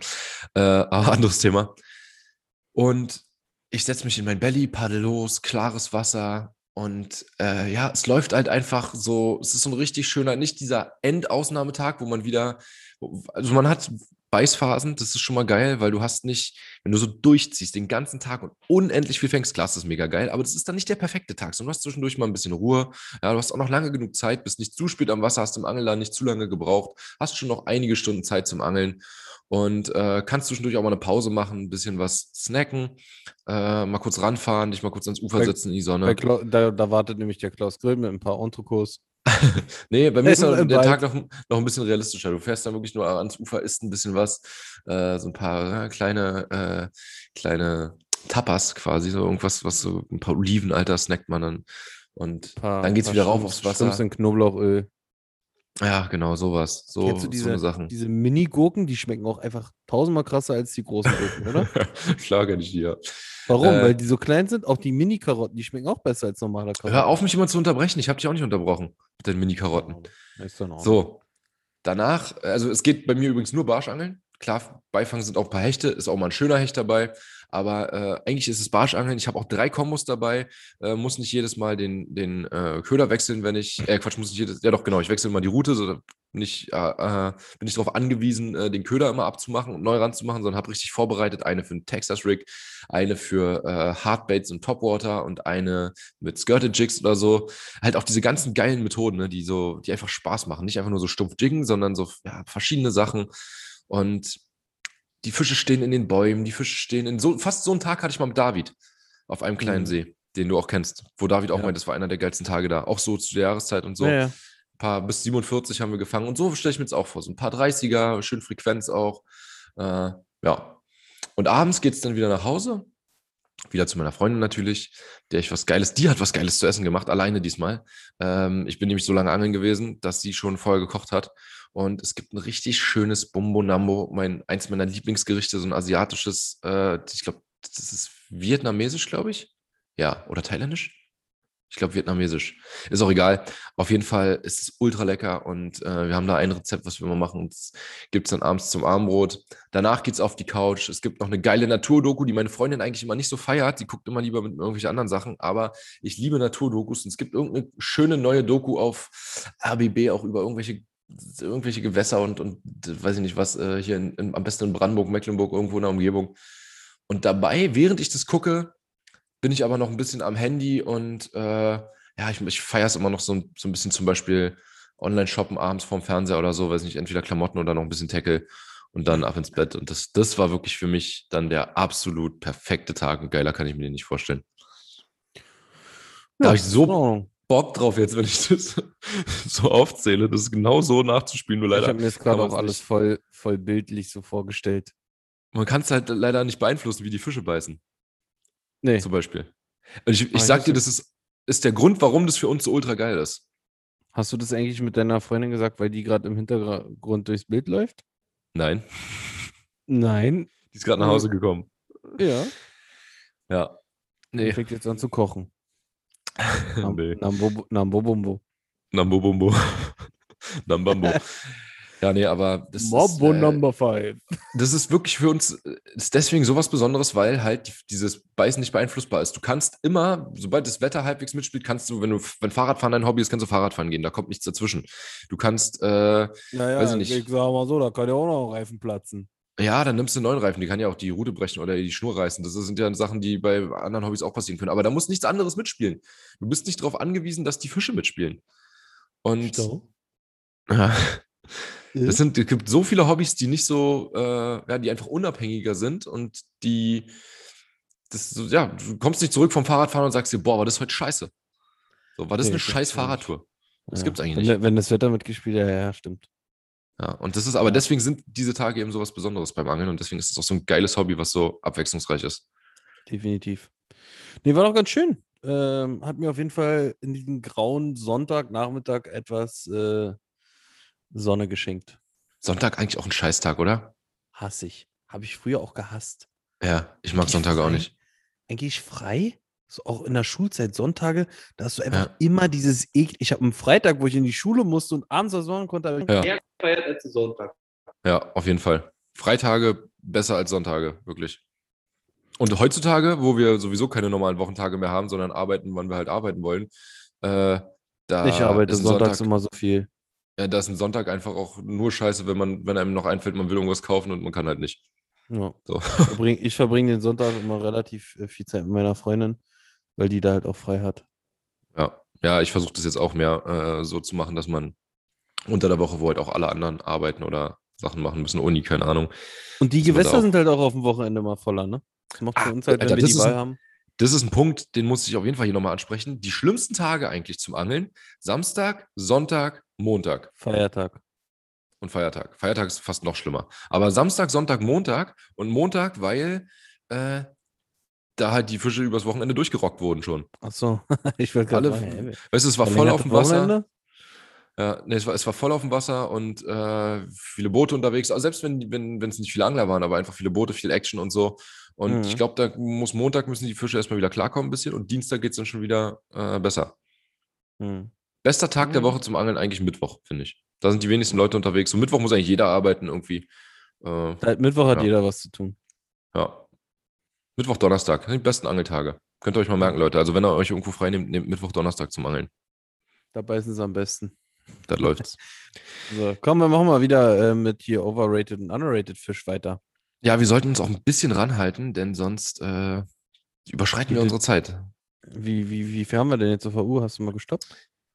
Äh, aber anderes Thema. Und ich setze mich in mein Belly, paddel los, klares Wasser. Und äh, ja, es läuft halt einfach so, es ist so ein richtig schöner, nicht dieser Endausnahmetag, wo man wieder, also man hat Beißphasen, das ist schon mal geil, weil du hast nicht, wenn du so durchziehst den ganzen Tag und unendlich viel fängst, klar, das ist mega geil, aber das ist dann nicht der perfekte Tag, sondern du hast zwischendurch mal ein bisschen Ruhe, ja, du hast auch noch lange genug Zeit, bist nicht zu spät am Wasser, hast im Angelladen nicht zu lange gebraucht, hast schon noch einige Stunden Zeit zum Angeln und äh, kannst zwischendurch auch mal eine Pause machen, ein bisschen was snacken, äh, mal kurz ranfahren, dich mal kurz ans Ufer setzen in die Sonne. Klau- da, da wartet nämlich der Klaus Grill mit ein paar Entrecôts. Nee, bei mir ist der Wald. Tag noch, noch ein bisschen realistischer. Du fährst dann wirklich nur ans Ufer, isst ein bisschen was, äh, so ein paar äh, kleine, äh, kleine Tapas quasi, so irgendwas, was so ein paar Oliven, Alter, snackt man dann. Und Paar- dann geht's wieder rauf aufs Wasser. Shrimps in Knoblauchöl. Ja, genau, sowas. So, Kennst du so diese, eine Sachen. diese Mini-Gurken? Die schmecken auch einfach tausendmal krasser als die großen Gurken, oder? Klar kenn ich die, ja. Warum? Äh, Weil die so klein sind? Auch die Mini-Karotten, die schmecken auch besser als normale Karotten. Hör auf, mich immer zu unterbrechen. Ich habe dich auch nicht unterbrochen mit den Mini-Karotten. So, danach, also es geht bei mir übrigens nur Barschangeln. Klar, Beifang sind auch ein paar Hechte, ist auch mal ein schöner Hecht dabei. Aber äh, eigentlich ist es Barschangeln. Ich habe auch drei Kombos dabei, äh, muss nicht jedes Mal den, den äh, Köder wechseln, wenn ich, äh, Quatsch, muss nicht jedes, ja doch, genau, ich wechsle mal die Route, so nicht, äh, äh, bin ich darauf angewiesen, äh, den Köder immer abzumachen und neu ranzumachen, sondern habe richtig vorbereitet, eine für einen Texas Rig, eine für äh, Hardbaits und Topwater und eine mit Skirted Jigs oder so. Halt auch diese ganzen geilen Methoden, ne, die so, die einfach Spaß machen. Nicht einfach nur so stumpf jiggen, sondern so ja, verschiedene Sachen. Und die Fische stehen in den Bäumen, die Fische stehen in so, fast so einen Tag hatte ich mal mit David auf einem kleinen Mhm. See, den du auch kennst, wo David auch Ja. meint, das war einer der geilsten Tage da. Auch so zu der Jahreszeit und so. Ja, ja. Ein paar bis 47 haben wir gefangen und so stelle ich mir jetzt auch vor. So ein paar 30er, schön Frequenz auch. Äh, ja. Und abends geht es dann wieder nach Hause. Wieder zu meiner Freundin natürlich, der ich was Geiles, die hat was Geiles zu essen gemacht, alleine diesmal. Ähm, ich bin nämlich so lange angeln gewesen, dass sie schon vorher gekocht hat. Und es gibt ein richtig schönes Bumbo Nambo, mein, eins meiner Lieblingsgerichte, so ein asiatisches, äh, ich glaube, das ist vietnamesisch, glaube ich. Ja, oder thailändisch? Ich glaube vietnamesisch. Ist auch egal. Auf jeden Fall ist es ultra lecker und äh, wir haben da ein Rezept, was wir immer machen. Und das gibt es dann abends zum Abendbrot. Danach geht es auf die Couch. Es gibt noch eine geile Naturdoku, die meine Freundin eigentlich immer nicht so feiert. Die guckt immer lieber mit irgendwelchen anderen Sachen. Aber ich liebe Naturdokus und es gibt irgendeine schöne neue Doku auf RBB auch über irgendwelche irgendwelche Gewässer und, und weiß ich nicht was, äh, hier in, in, am besten in Brandenburg, Mecklenburg, irgendwo in der Umgebung. Und dabei, während ich das gucke, bin ich aber noch ein bisschen am Handy und äh, ja, ich, ich feiere es immer noch so, ein- so ein bisschen zum Beispiel Online-Shoppen abends vorm Fernseher oder so, weiß nicht, entweder Klamotten oder noch ein bisschen Tackle und dann ab ins Bett. Und das, das war wirklich für mich dann der absolut perfekte Tag und geiler kann ich mir den nicht vorstellen. Da habe ich so. Bock drauf jetzt, wenn ich das so aufzähle, das ist genau so nachzuspielen, nur Ich leider. habe mir jetzt gerade auch alles nicht. voll, voll bildlich so vorgestellt. Man kann es halt leider nicht beeinflussen, wie die Fische beißen, Nee. zum Beispiel. Und ich, Ah, ich ich sag dir, das ist, ist der Grund, warum das für uns so ultra geil ist. Hast du das eigentlich mit deiner Freundin gesagt, weil die gerade im Hintergrund durchs Bild läuft? Nein, Nein. die ist gerade nach Hause gekommen. Ja. Ja. Die Nee. fängt jetzt an zu kochen. Nam, nee. Nambo, Nambo Bumbo. Nambobumbo. Nambambo. Ja, nee, aber das ist, Mambo äh, Number Five. das ist wirklich für uns, ist deswegen sowas Besonderes, weil halt die, dieses Beißen nicht beeinflussbar ist. Du kannst immer, sobald das Wetter halbwegs mitspielt, kannst du, wenn du, wenn Fahrradfahren dein Hobby ist, kannst du Fahrradfahren gehen. Da kommt nichts dazwischen. Du kannst, äh, Naja, weiß ich nicht. ich sag mal so, da kann ja auch noch ein Reifen platzen. ja, dann nimmst du einen neuen Reifen, die kann ja auch die Route brechen oder die Schnur reißen. Das sind ja Sachen, die bei anderen Hobbys auch passieren können. Aber da muss nichts anderes mitspielen. Du bist nicht darauf angewiesen, dass die Fische mitspielen. Und ja, das sind, es gibt so viele Hobbys, die nicht so, äh, ja, die einfach unabhängiger sind und die, das, so, ja, du kommst nicht zurück vom Fahrradfahren und sagst dir, boah, war das heute scheiße. So, war das Nee, eine das scheiß. Fahrradtour? Das Ja. gibt's eigentlich wenn, nicht. Wenn das Wetter mitgespielt ja, ja, stimmt. Ja, und das ist, aber deswegen sind diese Tage eben sowas Besonderes beim Angeln und deswegen ist es auch so ein geiles Hobby, was so abwechslungsreich ist. Definitiv. Nee, war doch ganz schön. Ähm, hat mir auf jeden Fall in diesem grauen Sonntagnachmittag etwas äh, Sonne geschenkt. Sonntag eigentlich auch ein Scheißtag, oder? Hasse ich. Habe ich früher auch gehasst. Ja, ich mag Sonntage auch nicht. Eigentlich frei? So auch in der Schulzeit, Sonntage, da hast du einfach Ja. immer dieses Ekel. Ich habe einen Freitag, wo ich in die Schule musste und abends was machen konnte, aber Ja. Mehr gefeiert als Sonntag. Ja, auf jeden Fall. Freitage besser als Sonntage, wirklich. Und heutzutage, wo wir sowieso keine normalen Wochentage mehr haben, sondern arbeiten, wann wir halt arbeiten wollen, äh, da ich arbeite sonntags Sonntag, immer so viel. Ja, da ist ein Sonntag einfach auch nur scheiße, wenn man, wenn einem noch einfällt, man will irgendwas kaufen und man kann halt nicht. Ja. So. Verbring, ich verbringe den Sonntag immer relativ äh, viel Zeit mit meiner Freundin, weil die da halt auch frei hat. Ja, ja ich versuche das jetzt auch mehr äh, so zu machen, dass man unter der Woche, wo halt auch alle anderen arbeiten oder Sachen machen müssen, Uni, keine Ahnung. Und die Gewässer sind halt auch auf dem Wochenende mal voller, ne? Das macht für Ah, uns halt, wenn Alter, wir die Wahl haben. Das ist ein Punkt, den muss ich auf jeden Fall hier nochmal ansprechen. Die schlimmsten Tage eigentlich zum Angeln: Samstag, Sonntag, Montag Feiertag. und Feiertag. Feiertag ist fast noch schlimmer. Aber Samstag, Sonntag, Montag und Montag, weil äh, da halt die Fische übers Wochenende durchgerockt wurden schon. Achso, ich wollte gerade sagen, Weißt du, es war voll auf dem Wasser. Ja, nee, es war, es war voll auf dem Wasser und äh, viele Boote unterwegs. Also selbst wenn wenn wenn es nicht viele Angler waren, aber einfach viele Boote, viel Action und so. Und Mhm. ich glaube, da muss Montag müssen die Fische erstmal wieder klarkommen ein bisschen und Dienstag geht es dann schon wieder äh, besser. Hm. Bester Tag der Mhm. Woche zum Angeln eigentlich Mittwoch, finde ich. Da sind die wenigsten Leute unterwegs. Und Mittwoch muss eigentlich jeder arbeiten irgendwie. Äh, Seit Mittwoch hat Ja. jeder was zu tun. ja. Mittwoch, Donnerstag, sind die besten Angeltage. Könnt ihr euch mal merken, Leute. Also wenn ihr euch irgendwo frei nehmt, nehmt Mittwoch, Donnerstag zum Angeln. Da beißen sie am besten. Das läuft's. So, komm, wir machen mal wieder äh, mit hier overrated und underrated Fisch weiter. Ja, wir sollten uns auch ein bisschen ranhalten, denn sonst äh, überschreiten wir unsere Zeit. Wie, wie, wie viel haben wir denn jetzt auf der Uhr? Hast du mal gestoppt?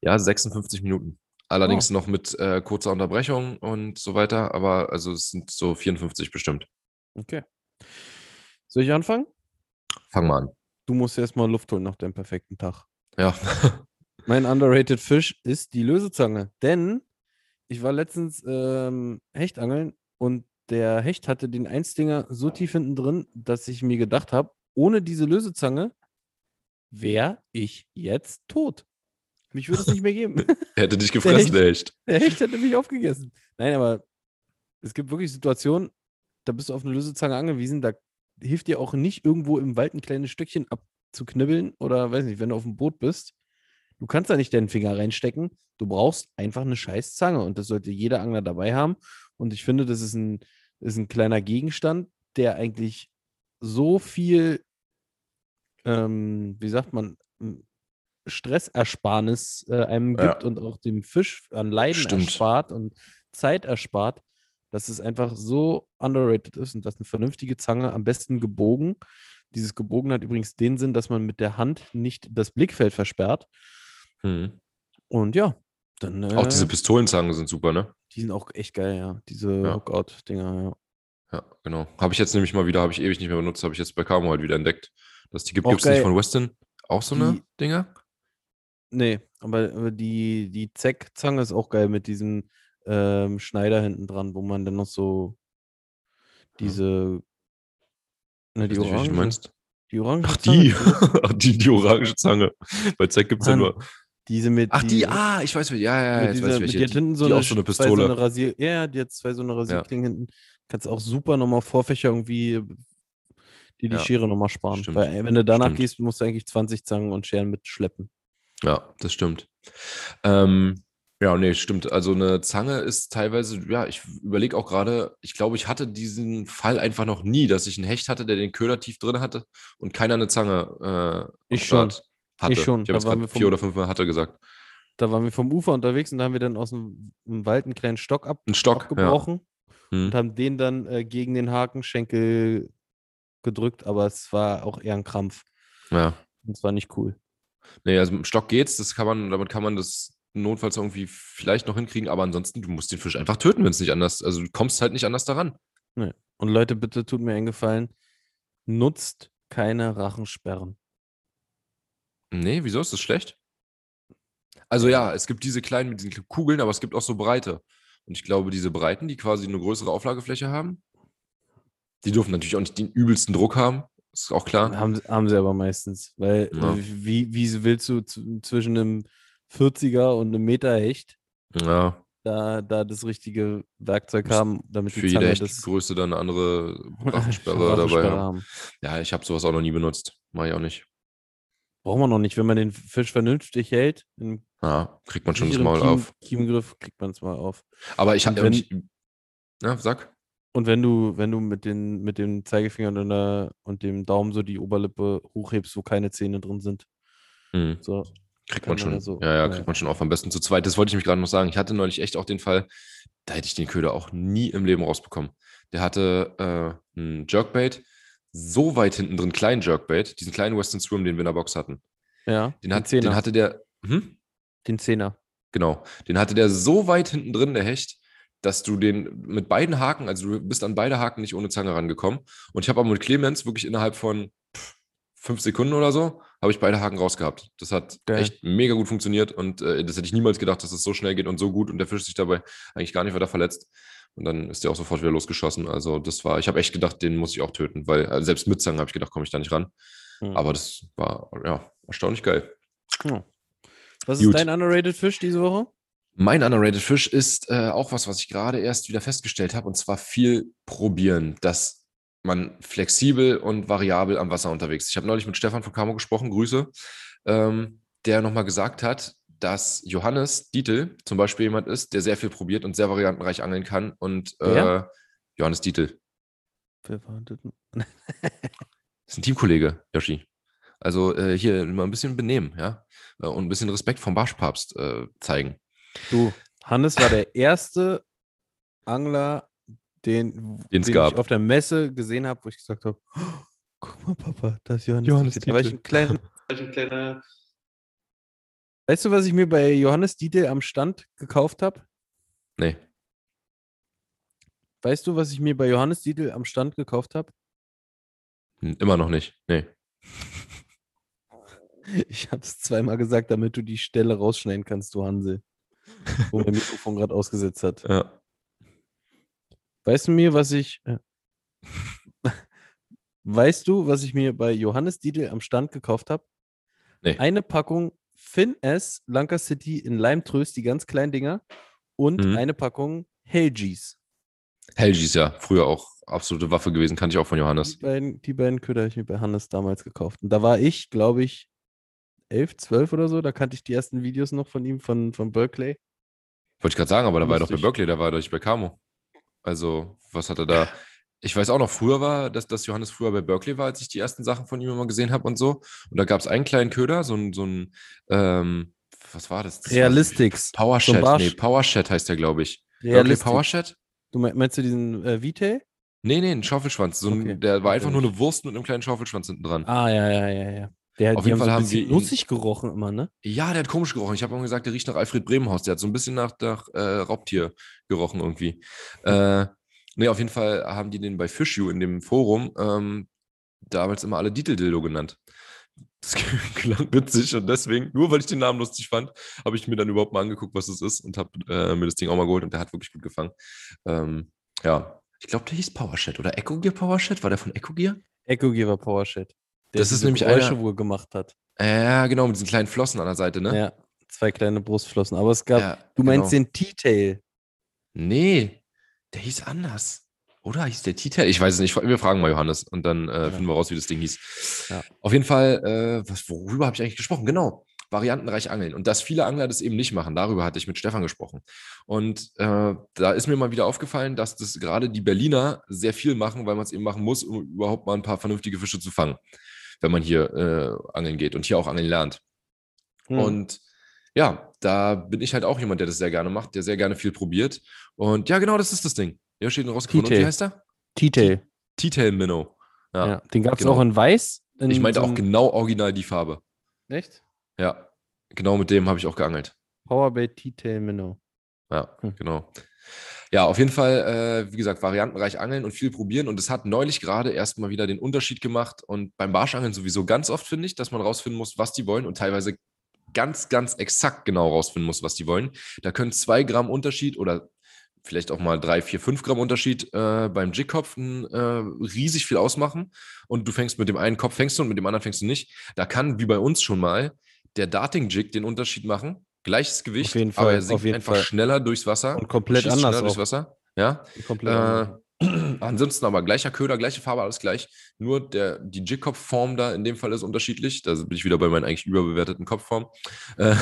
Ja, 56 Minuten. Allerdings noch mit äh, kurzer Unterbrechung und so weiter, aber also es sind so 54 bestimmt. Okay. Soll ich anfangen? Fang mal an. Du musst erstmal Luft holen nach deinem perfekten Tag. Ja. Mein underrated Fisch ist die Lösezange. Denn ich war letztens ähm, Hechtangeln und der Hecht hatte den Einstinger so tief hinten drin, dass ich mir gedacht habe, ohne diese Lösezange wäre ich jetzt tot. Mich würde es nicht mehr geben. er hätte dich gefressen, der Hecht. Der Hecht hätte mich aufgegessen. Nein, aber es gibt wirklich Situationen, da bist du auf eine Lösezange angewiesen, da hilft dir auch nicht irgendwo im Wald ein kleines Stückchen abzuknibbeln oder weiß nicht, wenn du auf dem Boot bist. Du kannst da nicht deinen Finger reinstecken. Du brauchst einfach eine scheiß Zange und das sollte jeder Angler dabei haben. Und ich finde, das ist ein, ist ein kleiner Gegenstand, der eigentlich so viel, ähm, wie sagt man, Stressersparnis äh, einem Ja. gibt und auch dem Fisch an Leiden Stimmt. erspart und Zeit erspart, dass es einfach so underrated ist und dass eine vernünftige Zange am besten gebogen. Dieses gebogen hat übrigens den Sinn, dass man mit der Hand nicht das Blickfeld versperrt. Hm. Und ja, dann. Äh, Auch diese Pistolenzangen sind super, ne? Die sind auch echt geil, ja. Diese Ja. Hookout-Dinger, ja. Ja, genau. Habe ich jetzt nämlich mal wieder, habe ich ewig nicht mehr benutzt, habe ich jetzt bei Camo halt wieder entdeckt, dass die gibt. Es nicht von Weston auch so eine Die- Dinger? Nee, aber, die, die Zeck-Zange ist auch geil mit diesem ähm, Schneider hinten dran, wo man dann noch so diese. Ne, die nicht, Orange. meinst. Die Orange. Ach, die. Ach, die, die orange Zange. Bei Zack gibt es ja nur. Diese mit. Ach, die, ah, ich weiß. Ja, ja, ja, mit jetzt dieser, weiß ich mit welche. die hat hinten so die eine, auch so eine Zwei so Pistole. eine Rasier, ja, die hat zwei so eine Rasierklingen hinten. Kannst auch super nochmal Vorfächer irgendwie die die Ja, Schere nochmal sparen. stimmt, Weil, wenn du danach stimmt. gehst, musst du eigentlich 20 Zangen und Scheren mitschleppen. Ja, das stimmt. Ähm, ja, nee, stimmt. Also eine Zange ist teilweise, ja, ich überlege auch gerade, ich glaube, ich hatte diesen Fall einfach noch nie, dass ich einen Hecht hatte, der den Köder tief drin hatte und keiner eine Zange äh, Ich schon. Start hatte. Ich schon. Ich habe gerade vier oder fünf Mal hatte gesagt. Da waren wir vom Ufer unterwegs und da haben wir dann aus dem, Wald einen kleinen Stock ab, Ein Stock, ja. abgebrochen Hm. und haben den dann äh, gegen den Hakenschenkel gedrückt, aber es war auch eher ein Krampf. Ja. Und es war nicht cool. Nee, also mit dem Stock geht's, das kann man, damit kann man das notfalls irgendwie vielleicht noch hinkriegen, aber ansonsten, du musst den Fisch einfach töten, wenn es nicht anders, also du kommst halt nicht anders daran. Und Leute, bitte tut mir einen Gefallen. Nutzt keine Rachensperren. Nee, wieso ist das schlecht? Also ja, es gibt diese kleinen mit diesen Kugeln, aber es gibt auch so breite. Und ich glaube, diese breiten, die quasi eine größere Auflagefläche haben, die dürfen natürlich auch nicht den übelsten Druck haben. Ist auch klar. Haben, haben sie aber meistens. Weil Ja. äh, wie, wie willst du zwischen einem 40er und einem Meter Hecht Ja, da, da das richtige Werkzeug haben, damit für die jede Zange echte das Größe dann eine andere Rachensperre dabei haben. Ja, ich habe sowas auch noch nie benutzt. Mach ich auch nicht. Braucht man noch nicht. Wenn man den Fisch vernünftig hält, Ja, kriegt man schon das Maul Kiem, auf. Kiemgriff, kriegt man es mal auf. Aber ich habe. ja, sag. Und wenn du, wenn du mit, den, mit dem Zeigefinger und, der, und dem Daumen so die Oberlippe hochhebst, wo keine Zähne drin sind, Hm. so, Kriegt man man schon. ja so- ja, ja, ja. kriegt man schon auf. Am besten zu zweit. Das wollte ich mich gerade noch sagen. Ich hatte neulich echt auch den Fall, da hätte ich den Köder auch nie im Leben rausbekommen. Der hatte äh, ein Jerkbait, so weit hinten drin, kleinen Jerkbait, diesen kleinen Western Swim, den wir in der Box hatten. ja, Den, hat, den hatte der, hm? den Zehner. genau, den hatte der so weit hinten drin, der Hecht, dass du den mit beiden Haken, also du bist an beide Haken nicht ohne Zange rangekommen. Und ich habe aber mit Clemens wirklich innerhalb von fünf Sekunden oder so, habe ich beide Haken rausgehabt. Das hat Geil. echt mega gut funktioniert und äh, das hätte ich niemals gedacht, dass es so schnell geht und so gut und der Fisch sich dabei eigentlich gar nicht weiter verletzt. Und dann ist der auch sofort wieder losgeschossen. Also das war, ich habe echt gedacht, den muss ich auch töten, weil also selbst mit Zange habe ich gedacht, komme ich da nicht ran. Hm. Aber das war ja erstaunlich geil. Was ist Gut. dein underrated Fisch diese Woche? Mein underrated Fisch ist äh, auch was, was ich gerade erst wieder festgestellt habe, und zwar viel probieren, dass man flexibel und variabel am Wasser unterwegs ist. Ich habe neulich mit Stefan von Camo gesprochen, Grüße, ähm, der nochmal gesagt hat, dass Johannes Dietl zum Beispiel jemand ist, der sehr viel probiert und sehr variantenreich angeln kann. Und äh? Johannes Dietl Wer war das? ist ein Teamkollege, Yoshi. Also äh, hier mal ein bisschen benehmen, ja, äh, und ein bisschen Respekt vom Barschpapst äh, zeigen. Du, Hannes war der erste Angler, den, den gab. ich auf der Messe gesehen habe, wo ich gesagt habe, "Oh, guck mal, Papa, das ist Johannes. Johannes Dietl." Da war ich Dietl. ein kleiner. Ein kleiner Weißt du, was ich mir bei Johannes Dietl am Stand gekauft habe? Nee. Weißt du, was ich mir bei Johannes Dietl am Stand gekauft habe? Hm, Immer noch nicht. Nee. Ich habe es zweimal gesagt, damit du die Stelle rausschneiden kannst, du Hansel. Wo mein Mikrofon gerade ausgesetzt hat. Ja. Weißt du mir, was ich. Äh, weißt du, was ich mir bei Johannes Dietl am Stand gekauft habe? Nee. Eine Packung Fin S Lanka City in Leimtröst, die ganz kleinen Dinger. Und Mhm. eine Packung Helgies. Helgis ja, früher auch absolute Waffe gewesen, kannte ich auch von Die Johannes. beiden, die beiden Köder habe ich mir bei Hannes damals gekauft. Und da war ich, glaube ich, 11, 12 oder so. Da kannte ich die ersten Videos noch von ihm, von, von Berkeley. Wollte ich gerade sagen, aber da war er doch bei. Berkeley, da war er doch nicht bei Camo. Also, was hat er da? Ich weiß auch noch, früher war, dass, dass Johannes früher bei Berkeley war, als ich die ersten Sachen von ihm immer gesehen habe und so. Und da gab es einen kleinen Köder, so ein, so ein ähm, was war das? das Realistics. Power So nee, Power Shed heißt der, glaube ich. Berkeley Realistics. Power Shed? Du mein- meinst du diesen äh, Vitae? Nee, nee, ein Schaufelschwanz. So ein, Okay, der war einfach nur eine Wurst mit einem kleinen Schaufelschwanz hinten dran. Ah, ja, ja, ja, ja. Der, Auf jeden Fall so ein haben wir nussig gerochen immer, ne? Ja, der hat komisch gerochen. Ich habe immer gesagt, der riecht nach Alfred Bremenhaus. Der hat so ein bisschen nach, nach äh, Raubtier gerochen irgendwie. Äh, nee, auf jeden Fall haben die den bei FishU in dem Forum ähm, damals immer alle Dietl-Dildo genannt. Das klang witzig und deswegen, nur weil ich den Namen lustig fand, habe ich mir dann überhaupt mal angeguckt, was es ist und habe äh, mir das Ding auch mal geholt und der hat wirklich gut gefangen. Ähm, ja, ich glaube, der hieß Powershed oder Echo Gear Powershed. War der von Echo Gear? Echo Gear Power Shed. Der Das ist nämlich Geräusche einer- wohl gemacht hat. Ja, genau, mit diesen kleinen Flossen an der Seite, ne? Ja, zwei kleine Brustflossen. Aber es gab, Ja, du meinst genau. den T-Tail. Nee, der hieß anders. Oder hieß der Titel? Ich weiß es nicht. Wir fragen mal Johannes und dann äh, finden wir raus, wie das Ding hieß. Ja. Auf jeden Fall, äh, was, worüber habe ich eigentlich gesprochen? Genau, variantenreich angeln. Und dass viele Angler das eben nicht machen, darüber hatte ich mit Stefan gesprochen. Und äh, da ist mir mal wieder aufgefallen, dass das gerade die Berliner sehr viel machen, weil man es eben machen muss, um überhaupt mal ein paar vernünftige Fische zu fangen, wenn man hier äh, angeln geht und hier auch angeln lernt. Hm. Und ja, da bin ich halt auch jemand, der das sehr gerne macht, der sehr gerne viel probiert. Und ja, genau, das ist das Ding. Ja, steht rausgefunden. Und wie heißt der? T-Tail. T-Tail Minnow. Ja. Ja. Den gab es genau. auch in weiß. In Ich meinte so auch genau original die Farbe. Echt? Ja, genau mit dem habe ich auch geangelt. Powerbait T-Tail Minnow. Ja, Hm. genau. Ja, auf jeden Fall, äh, wie gesagt, variantenreich angeln und viel probieren. Und es hat neulich gerade erst mal wieder den Unterschied gemacht. Und beim Barschangeln sowieso ganz oft, finde ich, dass man rausfinden muss, was die wollen und teilweise ganz, ganz exakt genau rausfinden muss, was die wollen. Da können zwei Gramm Unterschied oder vielleicht auch mal drei, vier, fünf Gramm Unterschied äh, beim Jigkopf äh, riesig viel ausmachen. Und du fängst mit dem einen Kopf fängst du und mit dem anderen fängst du nicht. Da kann, wie bei uns schon mal, der Darting-Jig den Unterschied machen. Gleiches Gewicht, jeden aber Fall, er sinkt auf jeden einfach Fall. schneller durchs Wasser. Und komplett anders schneller durchs auch. Wasser. Ja. Komplett Äh, anders. Ansonsten aber gleicher Köder, gleiche Farbe, alles gleich. Nur der, die Jigkopf-Form da in dem Fall ist unterschiedlich. Da bin ich wieder bei meinen eigentlich überbewerteten Kopfformen. Äh,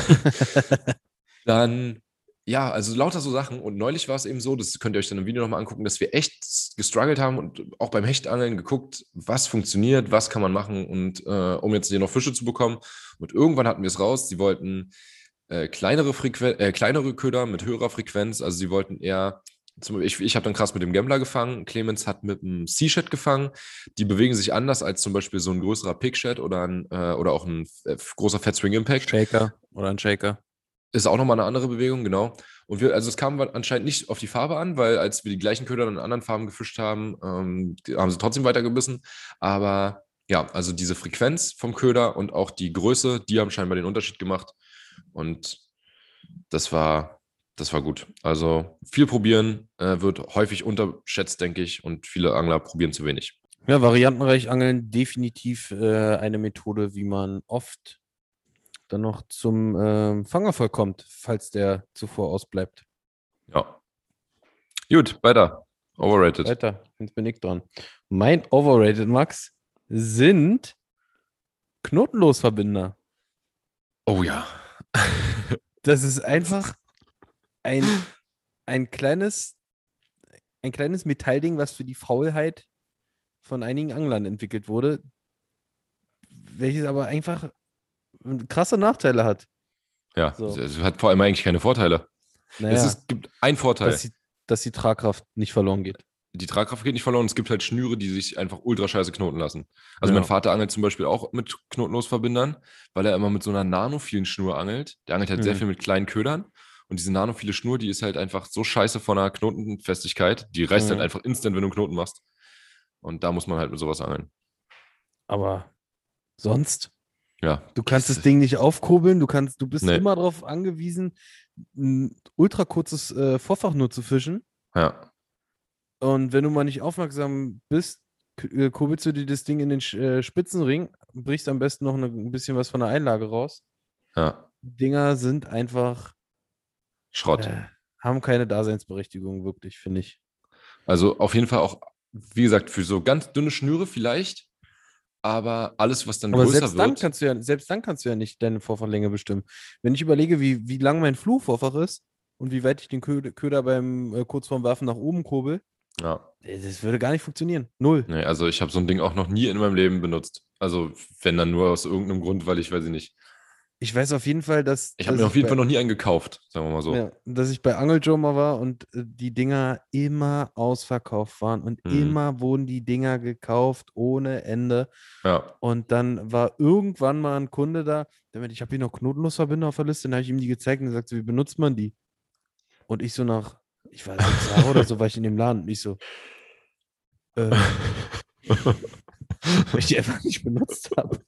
dann, ja, also lauter so Sachen. Und neulich war es eben so, das könnt ihr euch dann im Video nochmal angucken, dass wir echt gestruggelt haben und auch beim Hechtangeln geguckt, was funktioniert, was kann man machen und äh, um jetzt hier noch Fische zu bekommen. Und irgendwann hatten wir es raus. Sie wollten äh, kleinere, Frequen äh, kleinere Köder mit höherer Frequenz. Also sie wollten eher ich, ich habe dann krass mit dem Gambler gefangen. Clemens hat mit einem Sea-Shed gefangen. Die bewegen sich anders als zum Beispiel so ein größerer Pig-Shed oder, ein, äh, oder auch ein äh, großer Fat Swing Impact. Shaker oder ein Shaker. Ist auch nochmal eine andere Bewegung, genau. Und wir, also es kam anscheinend nicht auf die Farbe an, weil als wir die gleichen Köder in anderen Farben gefischt haben, ähm, haben sie trotzdem weitergebissen. Aber ja, also diese Frequenz vom Köder und auch die Größe, die haben scheinbar den Unterschied gemacht. Und das war, das war gut. Also viel probieren äh, wird häufig unterschätzt, denke ich, und viele Angler probieren zu wenig. Ja, variantenreich angeln, definitiv äh, eine Methode, wie man oft dann noch zum ähm, Fangerfolg kommt, falls der zuvor ausbleibt. Ja. Gut, weiter. Overrated. Weiter, jetzt bin ich dran. Mein Overrated, Max, sind Knotenlosverbinder. Oh ja. Das ist einfach ein, ein kleines, ein kleines Metallding, was für die Faulheit von einigen Anglern entwickelt wurde, welches aber einfach krasse Nachteile hat. Ja, So. es hat vor allem eigentlich keine Vorteile. Naja, Es ist, gibt einen Vorteil. dass, die, dass die Tragkraft nicht verloren geht. die Tragkraft geht nicht verloren. Es gibt halt Schnüre, die sich einfach ultra scheiße knoten lassen. Also Ja. mein Vater angelt zum Beispiel auch mit Knotenlosverbindern, weil er immer mit so einer nanophilen Schnur angelt. Der angelt halt sehr Mhm. viel mit kleinen Ködern. Und diese nanophile Schnur, die ist halt einfach so scheiße von der Knotenfestigkeit. Die reißt halt Mhm. einfach instant, wenn du einen Knoten machst. Und da muss man halt mit sowas angeln. Aber sonst, Ja. du kannst das Ding nicht aufkurbeln, du kannst, du bist Nee. immer darauf angewiesen, ein ultra kurzes äh, Vorfach nur zu fischen. Ja. Und wenn du mal nicht aufmerksam bist, äh, kurbelst du dir das Ding in den äh, Spitzenring, brichst am besten noch eine, ein bisschen was von der Einlage raus. Ja. Dinger sind einfach, Schrott. äh, haben keine Daseinsberechtigung, wirklich, finde ich. Also auf jeden Fall auch, wie gesagt, für so ganz dünne Schnüre vielleicht. Aber alles, was dann Aber größer selbst dann, wird. kannst du ja, selbst dann kannst du ja nicht deine Vorfachlänge bestimmen. Wenn ich überlege, wie, wie lang mein Flugvorfach ist und wie weit ich den Köder, Köder beim äh, kurz vorm Werfen nach oben kurbel, ja. äh, das würde gar nicht funktionieren. Null. Nee, also ich habe so ein Ding auch noch nie in meinem Leben benutzt. Also wenn dann nur aus irgendeinem Grund, weil ich, weiß ich nicht. Ich weiß auf jeden Fall, dass. Ich habe mir auf jeden bei- Fall noch nie einen gekauft, sagen wir mal so. Ja, dass ich bei Angel Joe mal war und äh, die Dinger immer ausverkauft waren und Mhm. immer wurden die Dinger gekauft ohne Ende. Ja. Und dann war irgendwann mal ein Kunde da, meinte, ich habe hier noch Knotenlosverbinder auf der Liste, dann habe ich ihm die gezeigt und er sagt so, wie benutzt man die? Und ich so nach, ich war sechs Jahre oder so, war ich in dem Laden und ich so, äh, weil ich die einfach nicht benutzt habe.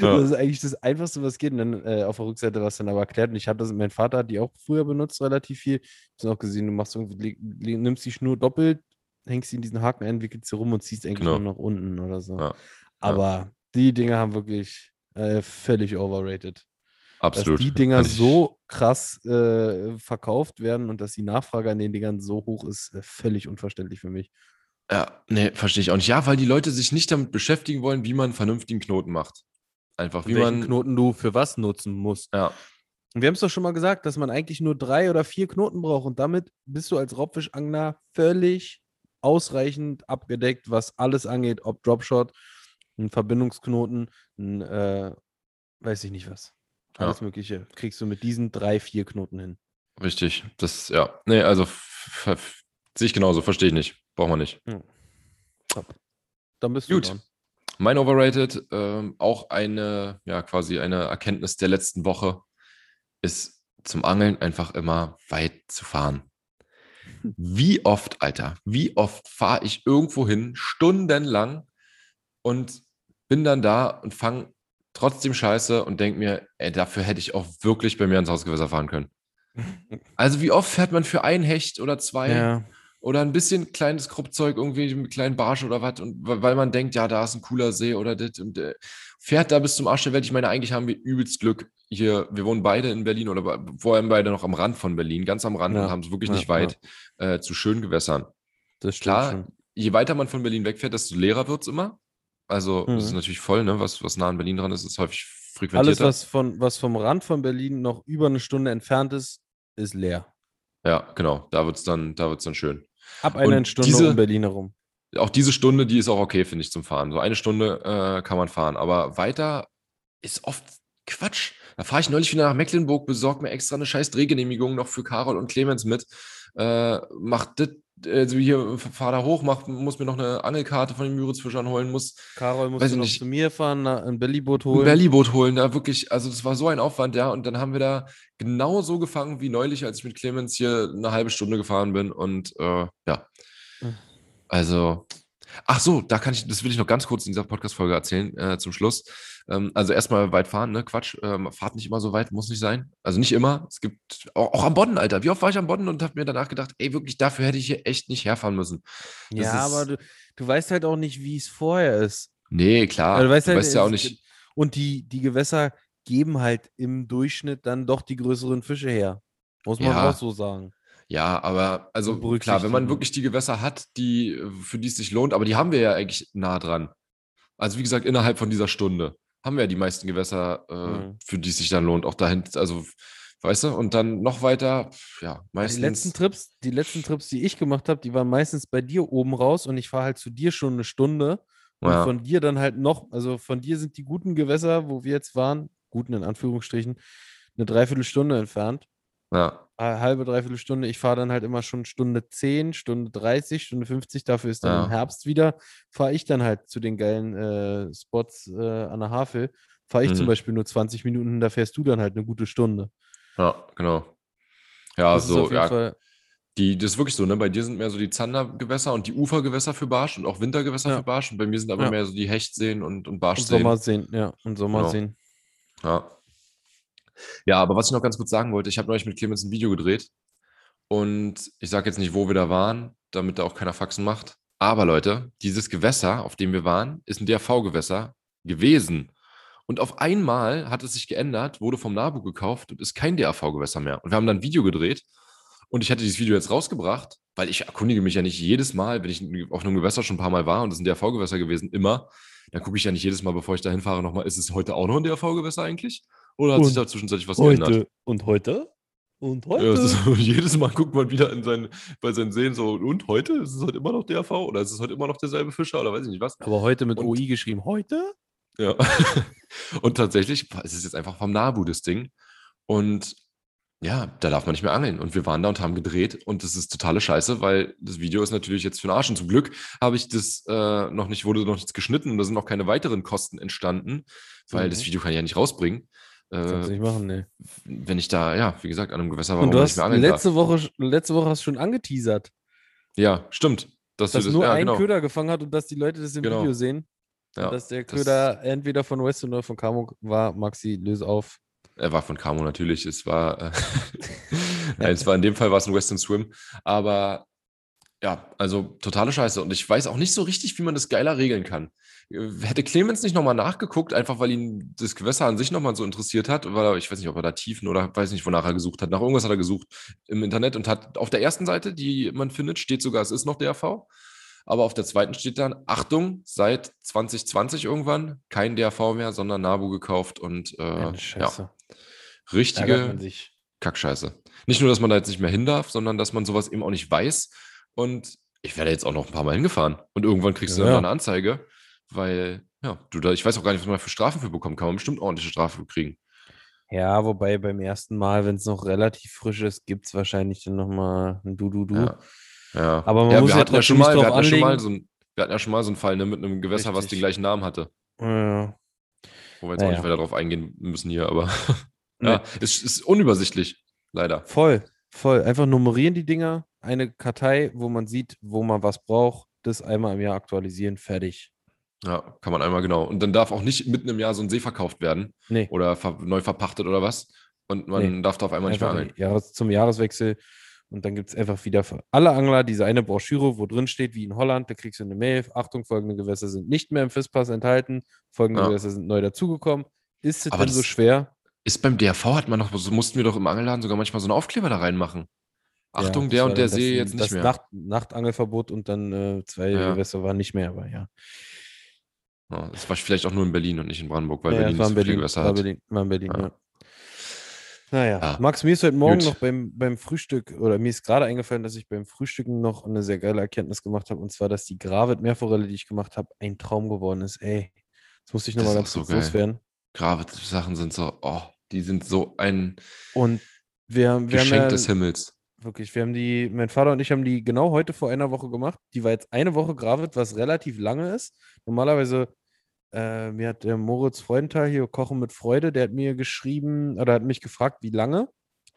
Ja. Das ist eigentlich das Einfachste, was geht. Und dann äh, auf der Rückseite war es dann aber erklärt. Und ich habe das, mein Vater hat die auch früher benutzt, relativ viel. Ich habe auch gesehen, du machst irgendwie, nimmst die Schnur doppelt, hängst sie in diesen Haken ein, wickelst sie rum und ziehst eigentlich Genau. nur nach unten oder so. Ja. Aber die Dinger haben wirklich äh, völlig overrated. Absolut. Dass die Dinger ich- so krass äh, verkauft werden und dass die Nachfrage an den Dingern so hoch ist, äh, völlig unverständlich für mich. Ja, nee, verstehe ich auch nicht. Ja, weil die Leute sich nicht damit beschäftigen wollen, wie man einen vernünftigen Knoten macht. Einfach, wie welchen man. Knoten du für was nutzen musst. Ja, Und wir haben es doch schon mal gesagt, dass man eigentlich nur drei oder vier Knoten braucht und damit bist du als Raubfischangler völlig ausreichend abgedeckt, was alles angeht, ob Dropshot, ein Verbindungsknoten, ein äh, weiß ich nicht was. Ja. Alles Mögliche kriegst du mit diesen drei, vier Knoten hin. richtig. Das, ja. Nee, also sehe ich genauso, verstehe ich nicht. Braucht man nicht. Top. Dann bist du Gut. dran. Mein Overrated, ähm, auch eine, ja, quasi eine Erkenntnis der letzten Woche, ist zum Angeln einfach immer weit zu fahren. Wie oft, Alter, wie oft fahre ich irgendwo hin, stundenlang und bin dann da und fange trotzdem Scheiße und denke mir, ey, dafür hätte ich auch wirklich bei mir ans Hausgewässer fahren können. Also wie oft fährt man für ein Hecht oder zwei Ja. Oder ein bisschen kleines Kruppzeug, irgendwie mit kleinen Barsch oder was, und weil man denkt, ja, da ist ein cooler See oder das und äh, fährt da bis zum Arsch der Welt. Ich meine, eigentlich haben wir übelst Glück. Hier, wir wohnen beide in Berlin oder vor allem beide noch am Rand von Berlin, ganz am Rand Ja, und haben es wirklich ja, nicht weit äh, zu schönen Gewässern. Das Klar, schon. je weiter man von Berlin wegfährt, desto leerer wird es immer. Also, es ist Mhm. natürlich voll, ne? Was, was nah an Berlin dran ist, ist häufig Alles, frequentierter. was, von, was vom Rand von Berlin noch über eine Stunde entfernt ist, ist leer. ja, genau. Da wird es dann, da wird's dann schön. Ab einer Und Stunde diese- um Berlin herum. auch diese Stunde, die ist auch okay, finde ich, zum Fahren. So eine Stunde äh, kann man fahren. Aber weiter ist oft Quatsch. Da fahre ich neulich wieder nach Mecklenburg, besorge mir extra eine scheiß Drehgenehmigung noch für Carol und Clemens mit. Äh, mach das, also hier, fahr da hoch, mach, muss mir noch eine Angelkarte von den Müritzfischern holen, muss Karol ich noch nicht. zu mir fahren, ein Bellyboot ein holen. Bellyboot holen. Da wirklich, also das war so ein Aufwand, ja. Und dann haben wir da genau so gefangen wie neulich, als ich mit Clemens hier eine halbe Stunde gefahren bin. Und äh, ja. Mhm. Also, ach so, da kann ich, das will ich noch ganz kurz in dieser Podcast-Folge erzählen, äh, zum Schluss. Ähm, also erstmal weit fahren, ne? Quatsch. Ähm, fahrt nicht immer so weit, muss nicht sein. Also nicht immer. Es gibt auch, auch am Bodden, Alter. Wie oft war ich am Bodden und habe mir danach gedacht, ey, wirklich, dafür hätte ich hier echt nicht herfahren müssen. Das ja, ist- aber du, du weißt halt auch nicht, wie es vorher ist. Nee, klar. Also, du weißt, du halt, weißt ja auch nicht. Und die, die Gewässer geben halt im Durchschnitt dann doch die größeren Fische her. Muss man Ja. auch so sagen. Ja, aber also klar, wenn man berücksichtigen. wirklich die Gewässer hat, die, äh, für die es sich lohnt, aber die haben wir ja eigentlich nah dran. Also wie gesagt, innerhalb von dieser Stunde haben wir ja die meisten Gewässer, äh, Mhm. für die es sich dann lohnt, auch dahin, also weißt du, und dann noch weiter, ja, Die meistens. letzten Trips, die letzten Trips, die ich gemacht habe, die waren meistens bei dir oben raus und ich fahre halt zu dir schon eine Stunde. Und Ja. von dir dann halt noch, also von dir sind die guten Gewässer, wo wir jetzt waren, guten in Anführungsstrichen, eine Dreiviertelstunde entfernt. ja, halbe, dreiviertel Stunde. Ich fahre dann halt immer schon Stunde 10, Stunde 30, Stunde 50. Dafür ist dann Ja. im Herbst wieder. Fahre ich dann halt zu den geilen äh, Spots äh, an der Havel. Fahre ich zum Mhm. Beispiel nur 20 Minuten, da fährst du dann halt eine gute Stunde. ja, genau. Ja, Das so, ja, Fall, die, das ist wirklich so, ne? Bei dir sind mehr so die Zandergewässer und die Ufergewässer für Barsch und auch Wintergewässer Ja. für Barsch. Und bei mir sind aber Ja. mehr so die Hechtseen und, und und Barschseen. Sommerseen, ja, und Sommerseen. Ja. Ja, aber was ich noch ganz kurz sagen wollte, ich habe neulich mit Clemens ein Video gedreht und ich sage jetzt nicht, wo wir da waren, damit da auch keiner Faxen macht. Aber Leute, dieses Gewässer, auf dem wir waren, ist ein DRV-Gewässer gewesen. Und auf einmal hat es sich geändert, wurde vom NABU gekauft und ist kein DRV-Gewässer mehr. Und wir haben dann ein Video gedreht und ich hatte dieses Video jetzt rausgebracht, weil ich erkundige mich ja nicht jedes Mal, wenn ich auf einem Gewässer schon ein paar Mal war und es ist ein DRV-Gewässer gewesen, immer, dann gucke ich ja nicht jedes Mal, bevor ich da hinfahre, nochmal, ist es heute auch noch ein DRV-Gewässer eigentlich? Oder hat sich Und da zwischenzeitlich was geändert? und heute und Ja, es ist, so, jedes Mal guckt man wieder in sein, bei seinen Seen so, und heute? Ist es heute immer noch DRV? Oder ist es heute immer noch derselbe Fischer? Oder weiß ich nicht was? Aber heute mit Und- OI geschrieben. Heute? Ja. Und tatsächlich ist es jetzt einfach vom Nabu, das Ding. Und ja, da darf man nicht mehr angeln. Und wir waren da und haben gedreht und das ist totale Scheiße, weil das Video ist natürlich jetzt für den Arsch. Und zum Glück habe ich das äh, noch nicht, wurde noch nichts geschnitten und da sind noch keine weiteren Kosten entstanden, weil Mhm. das Video kann ich ja nicht rausbringen. Kannst du nicht machen, ne. wenn ich da, ja, wie gesagt, an einem Gewässer war, Und du hast mehr angeln darf. letzte Woche, letzte Woche hast du schon angeteasert, Ja, stimmt. Dass, dass das, nur ja, ein genau. Köder gefangen hat und dass die Leute das im Genau. Video sehen. Ja, dass der das- Köder entweder von Weston oder von Camo war. Maxi, löse auf. Er war von Camo natürlich. Es war, äh, Nein, es war in dem Fall war es ein Western Swim. Aber ja, also totale Scheiße. Und ich weiß auch nicht so richtig, wie man das geiler regeln kann. Äh, Hätte Clemens nicht nochmal nachgeguckt, einfach weil ihn das Gewässer an sich nochmal so interessiert hat, weil ich weiß nicht, ob er da Tiefen oder weiß nicht, wonach er gesucht hat. Nach irgendwas hat er gesucht im Internet und hat auf der ersten Seite, die man findet, steht sogar, es ist noch DRV. Aber auf der zweiten steht dann, Achtung, seit 2020 irgendwann kein DRV mehr, sondern Nabu gekauft und äh, ja, richtige. Kackscheiße. Nicht nur, dass man da jetzt nicht mehr hin darf, sondern dass man sowas eben auch nicht weiß. Und ich werde jetzt auch noch ein paar Mal hingefahren. Und irgendwann kriegst du Ja, dann eine Anzeige, weil, ja, du da, ich weiß auch gar nicht, was man für Strafen für bekommt. Kann man bestimmt ordentliche Strafe für kriegen. Ja, wobei beim ersten Mal, wenn es noch relativ frisch ist, gibt es wahrscheinlich dann nochmal ein Du-Du-Du. Ja. ja. Aber man ja, muss wir hatten ja schon mal, wir hatten ja schon mal so ein, wir hatten ja schon mal so einen Fall ne, mit einem Gewässer, was den Richtig. gleichen Namen hatte. Ja. Wo wir jetzt Ja, auch nicht weiter drauf eingehen müssen hier, aber ja, es ist unübersichtlich, leider. Voll, voll. Einfach nummerieren die Dinger, eine Kartei, wo man sieht, wo man was braucht, das einmal im Jahr aktualisieren, fertig. Ja, kann man einmal genau. Und dann darf auch nicht mitten im Jahr so ein See verkauft werden Nee, oder ver neu verpachtet oder was. Und man Nee. darf da auf einmal nicht mehr einfach angeln. Jahres zum Jahreswechsel. Und dann gibt es einfach wieder für alle Angler diese eine Broschüre, wo drin steht, wie in Holland, da kriegst du eine Mail, Achtung, folgende Gewässer sind nicht mehr im FISPass enthalten, folgende Ja. Gewässer sind neu dazugekommen. Ist es Aber denn so schwer? Ist beim DRV hat man noch, so mussten wir doch im Angelladen sogar manchmal so einen Aufkleber da reinmachen. Achtung, Ja, der und der See jetzt nicht das mehr. Nacht, Nachtangelverbot und dann äh, zwei Ja. Gewässer waren nicht mehr, aber ja. Ja, das war vielleicht auch nur in Berlin und nicht in Brandenburg, weil ja, Berlin war in so viele Berlin, Gewässer war hat. Berlin, war in Berlin, Ja. ja. Naja, Ja. Max, mir ist heute Morgen Gut. noch beim, beim Frühstück, oder mir ist gerade eingefallen, dass ich beim Frühstücken noch eine sehr geile Erkenntnis gemacht habe, und zwar, dass die Gravet Meerforelle, die ich gemacht habe, ein Traum geworden ist. Ey, das musste ich nochmal ganz so kurz geil. loswerden. Gravet-Sachen sind so, oh, die sind so ein Und wir, haben- wir haben Geschenk ja, des Himmels. Wirklich, wir haben die, mein Vater und ich haben die genau heute vor einer Woche gemacht. Die war jetzt eine Woche Gravet, was relativ lange ist. Normalerweise, äh, mir hat der Moritz Freudenthal hier Kochen mit Freude, der hat mir geschrieben oder hat mich gefragt, wie lange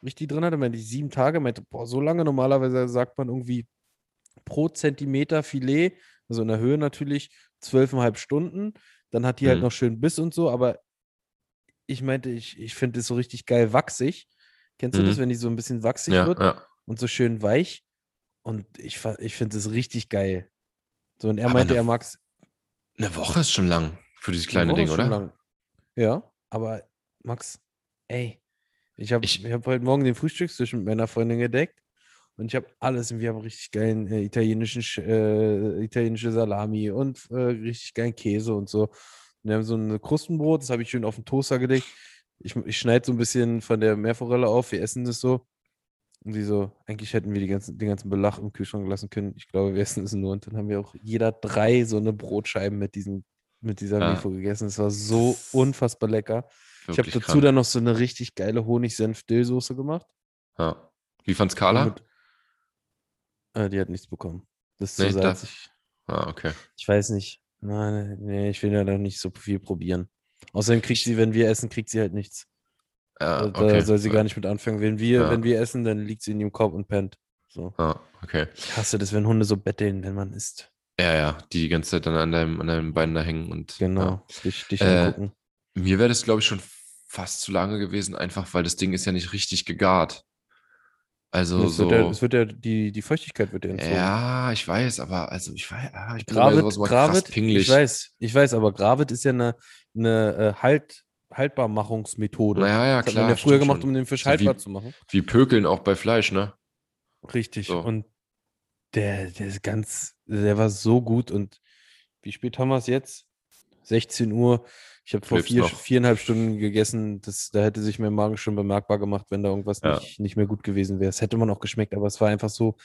ich die drin hatte. Meinte ich sieben Tage, meinte, boah, so lange. Normalerweise sagt man irgendwie pro Zentimeter Filet, also in der Höhe natürlich, zwölfeinhalb Stunden. Dann hat die halt Mhm. noch schön Biss und so, aber ich meinte, ich, ich finde das so richtig geil wachsig. Kennst du das, Mhm. wenn die so ein bisschen wachsig Ja, wird? ja. Und so schön weich. Und ich, ich finde es richtig geil. So, und er Aber meinte, eine- er mag es Eine Woche ist schon lang für dieses kleine Ding, oder? lang. Ja, aber Max, ey, ich habe Ich- ich hab heute Morgen den Frühstückstisch mit meiner Freundin gedeckt und ich habe alles und wir haben richtig geilen äh, italienischen Sch- äh, italienische Salami und äh, richtig geilen Käse und so. Und wir haben so ein Krustenbrot, das habe ich schön auf den Toaster gelegt. Ich, ich schneide so ein bisschen von der Meerforelle auf, wir essen das so. Und sie so, eigentlich hätten wir die ganzen, den ganzen Belach im Kühlschrank lassen können. Ich glaube, wir essen es nur. Und dann haben wir auch jeder drei so eine Brotscheiben mit, diesen, mit dieser Ja. Mefo gegessen. Es war so unfassbar lecker. Ich habe dazu krank. dann noch so eine richtig geile Honig-Senf-Dill-Soße gemacht. Ja. Wie fand's Carla? Mit- Äh, die hat nichts bekommen. Das ist Nee, da- salzig. Ah, okay. Ich weiß nicht. Nein, nee, ich will ja noch nicht so viel probieren. Außerdem kriegt sie, wenn wir essen, kriegt sie halt nichts. Also, okay. Da soll sie gar nicht mit anfangen. Wenn wir, Ja. wenn wir essen, dann liegt sie in ihrem Korb und pennt. So. Ah, okay. Ich hasse das, wenn Hunde so betteln, wenn man isst. Ja, ja, die die ganze Zeit dann an deinem, an deinem Bein da hängen und. Genau. Ja. Dich, dich Äh, angucken. Mir wäre das, glaube ich, schon fast zu lange gewesen, einfach weil das Ding ist ja nicht richtig gegart. Also es so. wird ja, es wird ja die, die Feuchtigkeit wird ja entzogen. ja, ich weiß, aber also ich weiß, ah, ich bin Gravit, sowas krass Gravit, pingelig. ich weiß, ich weiß, aber Gravit ist ja eine, eine äh, halt, Haltbarmachungsmethode. Naja, ja, das hat klar. man ja früher stimmt gemacht, schon. um den Fisch So wie- haltbar zu machen. Wie Pökeln auch bei Fleisch, ne? Richtig. So. Und der, der ist ganz, der war so gut. Und wie spät haben wir es jetzt? 16 Uhr. Ich habe vor vier, viereinhalb Stunden gegessen. Das, da hätte sich mein Magen schon bemerkbar gemacht, wenn da irgendwas Ja. nicht, nicht mehr gut gewesen wäre. Es hätte man auch geschmeckt, aber es war einfach so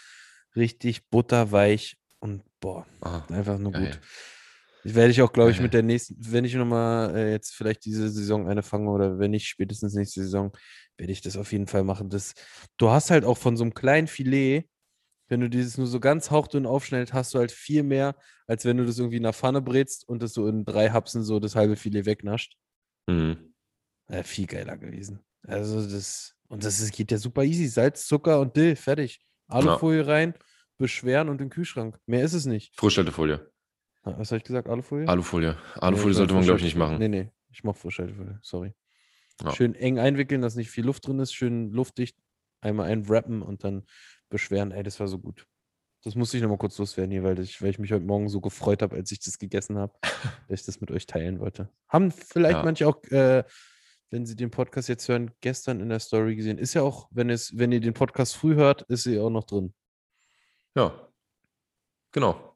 richtig butterweich und boah, Ah, einfach nur geil. gut. Ich werde ich auch, glaube ich, Geil. mit der nächsten, wenn ich nochmal äh, jetzt vielleicht diese Saison eine fange oder wenn nicht, spätestens nächste Saison, werde ich das auf jeden Fall machen. Das, du hast halt auch von so einem kleinen Filet, wenn du dieses nur so ganz hauchdünn aufschneidest, hast du halt viel mehr, als wenn du das irgendwie in der Pfanne brätst und das so in drei Hapsen so das halbe Filet wegnascht. Mhm. Äh, viel geiler gewesen. Also das, und das ist, geht ja super easy. Salz, Zucker und Dill, fertig. Alufolie rein, beschweren und in den Kühlschrank. Mehr ist es nicht. Frischhaltefolie. Was habe ich gesagt? Alufolie? Alufolie. Nee, Alufolie ich sollte man, glaube ich, nicht machen. Nee, nee, ich mache Frischhaltefolie, sorry. Ja. Schön eng einwickeln, dass nicht viel Luft drin ist, schön luftdicht, einmal einwrappen und dann beschweren. Ey, das war so gut. Das musste ich nochmal kurz loswerden hier, weil ich, weil ich mich heute Morgen so gefreut habe, als ich das gegessen habe, dass ich das mit euch teilen wollte. Haben vielleicht Ja. manche auch, äh, wenn sie den Podcast jetzt hören, gestern in der Story gesehen. Ist ja auch, wenn es, wenn ihr den Podcast früh hört, ist sie auch noch drin. Ja. Genau.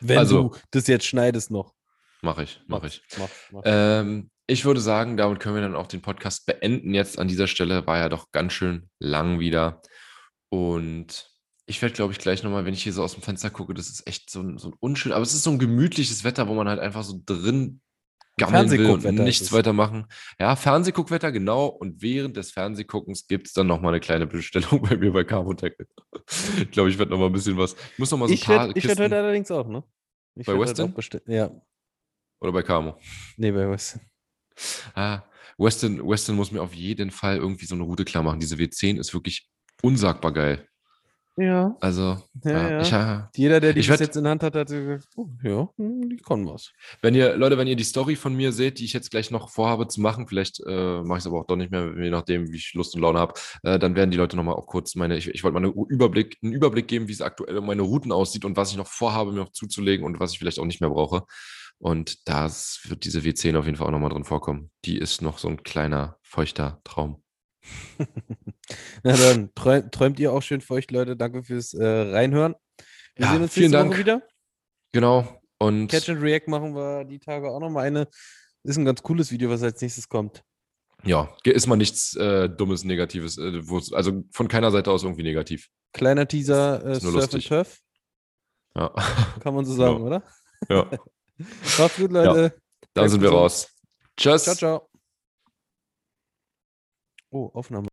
Wenn Also- du das jetzt schneidest noch. Mache ich. Mache ich. Mach, mach. Ähm, ich würde sagen, damit können wir dann auch den Podcast beenden. Jetzt an dieser Stelle war ja doch ganz schön lang wieder. Und ich werde, glaube ich, gleich nochmal, wenn ich hier so aus dem Fenster gucke, das ist echt so ein, so ein unschön, aber es ist so ein gemütliches Wetter, wo man halt einfach so drin gammeln will und nichts es. weitermachen. Ja, Fernsehguckwetter, genau. Und während des Fernsehguckens gibt es dann nochmal eine kleine Bestellung bei mir bei Carbotech. ich glaube, ich werde nochmal ein bisschen was. Ich muss nochmal so ein ich paar werde werd Kisten. heute allerdings auch, ne? Ich Bei Weston? Ja, oder bei Camo. nee, bei Weston. Ah, Weston, Weston muss mir auf jeden Fall irgendwie so eine Route klar machen. Diese W10 ist wirklich unsagbar geil. Ja. Also, Ja, ja. Ich, ja. Jeder, der die Ich bis werd- jetzt in der Hand hat, hat gesagt, oh, ja, hm, die können was. wenn ihr, Leute, wenn ihr die Story von mir seht, die ich jetzt gleich noch vorhabe zu machen, vielleicht äh, mache ich es aber auch doch nicht mehr, je nachdem, wie ich Lust und Laune habe, äh, dann werden die Leute nochmal auch kurz meine, ich, ich wollte mal eine Überblick, einen Überblick geben, wie es aktuell um meine Routen aussieht und was ich noch vorhabe, mir noch zuzulegen und was ich vielleicht auch nicht mehr brauche. Und da wird diese W10 auf jeden Fall auch nochmal drin vorkommen. Die ist noch so ein kleiner, feuchter Traum. Na dann, träum, träumt ihr auch schön für euch, Leute. Danke fürs äh, Reinhören. Wir Ja, sehen uns vielen nächste Dank. Woche wieder. Genau. Und Catch and React machen wir die Tage auch nochmal eine. Ist ein ganz cooles Video, was als nächstes kommt. ja, ist mal nichts äh, Dummes, Negatives. Äh, also von keiner Seite aus irgendwie negativ. Kleiner Teaser, äh, Surf lustig. and Turf, Ja. kann man so sagen, Genau. oder? ja. Macht's gut, Leute. Dann sind wir raus. Tschüss. Ciao, ciao. Oh, Aufnahme.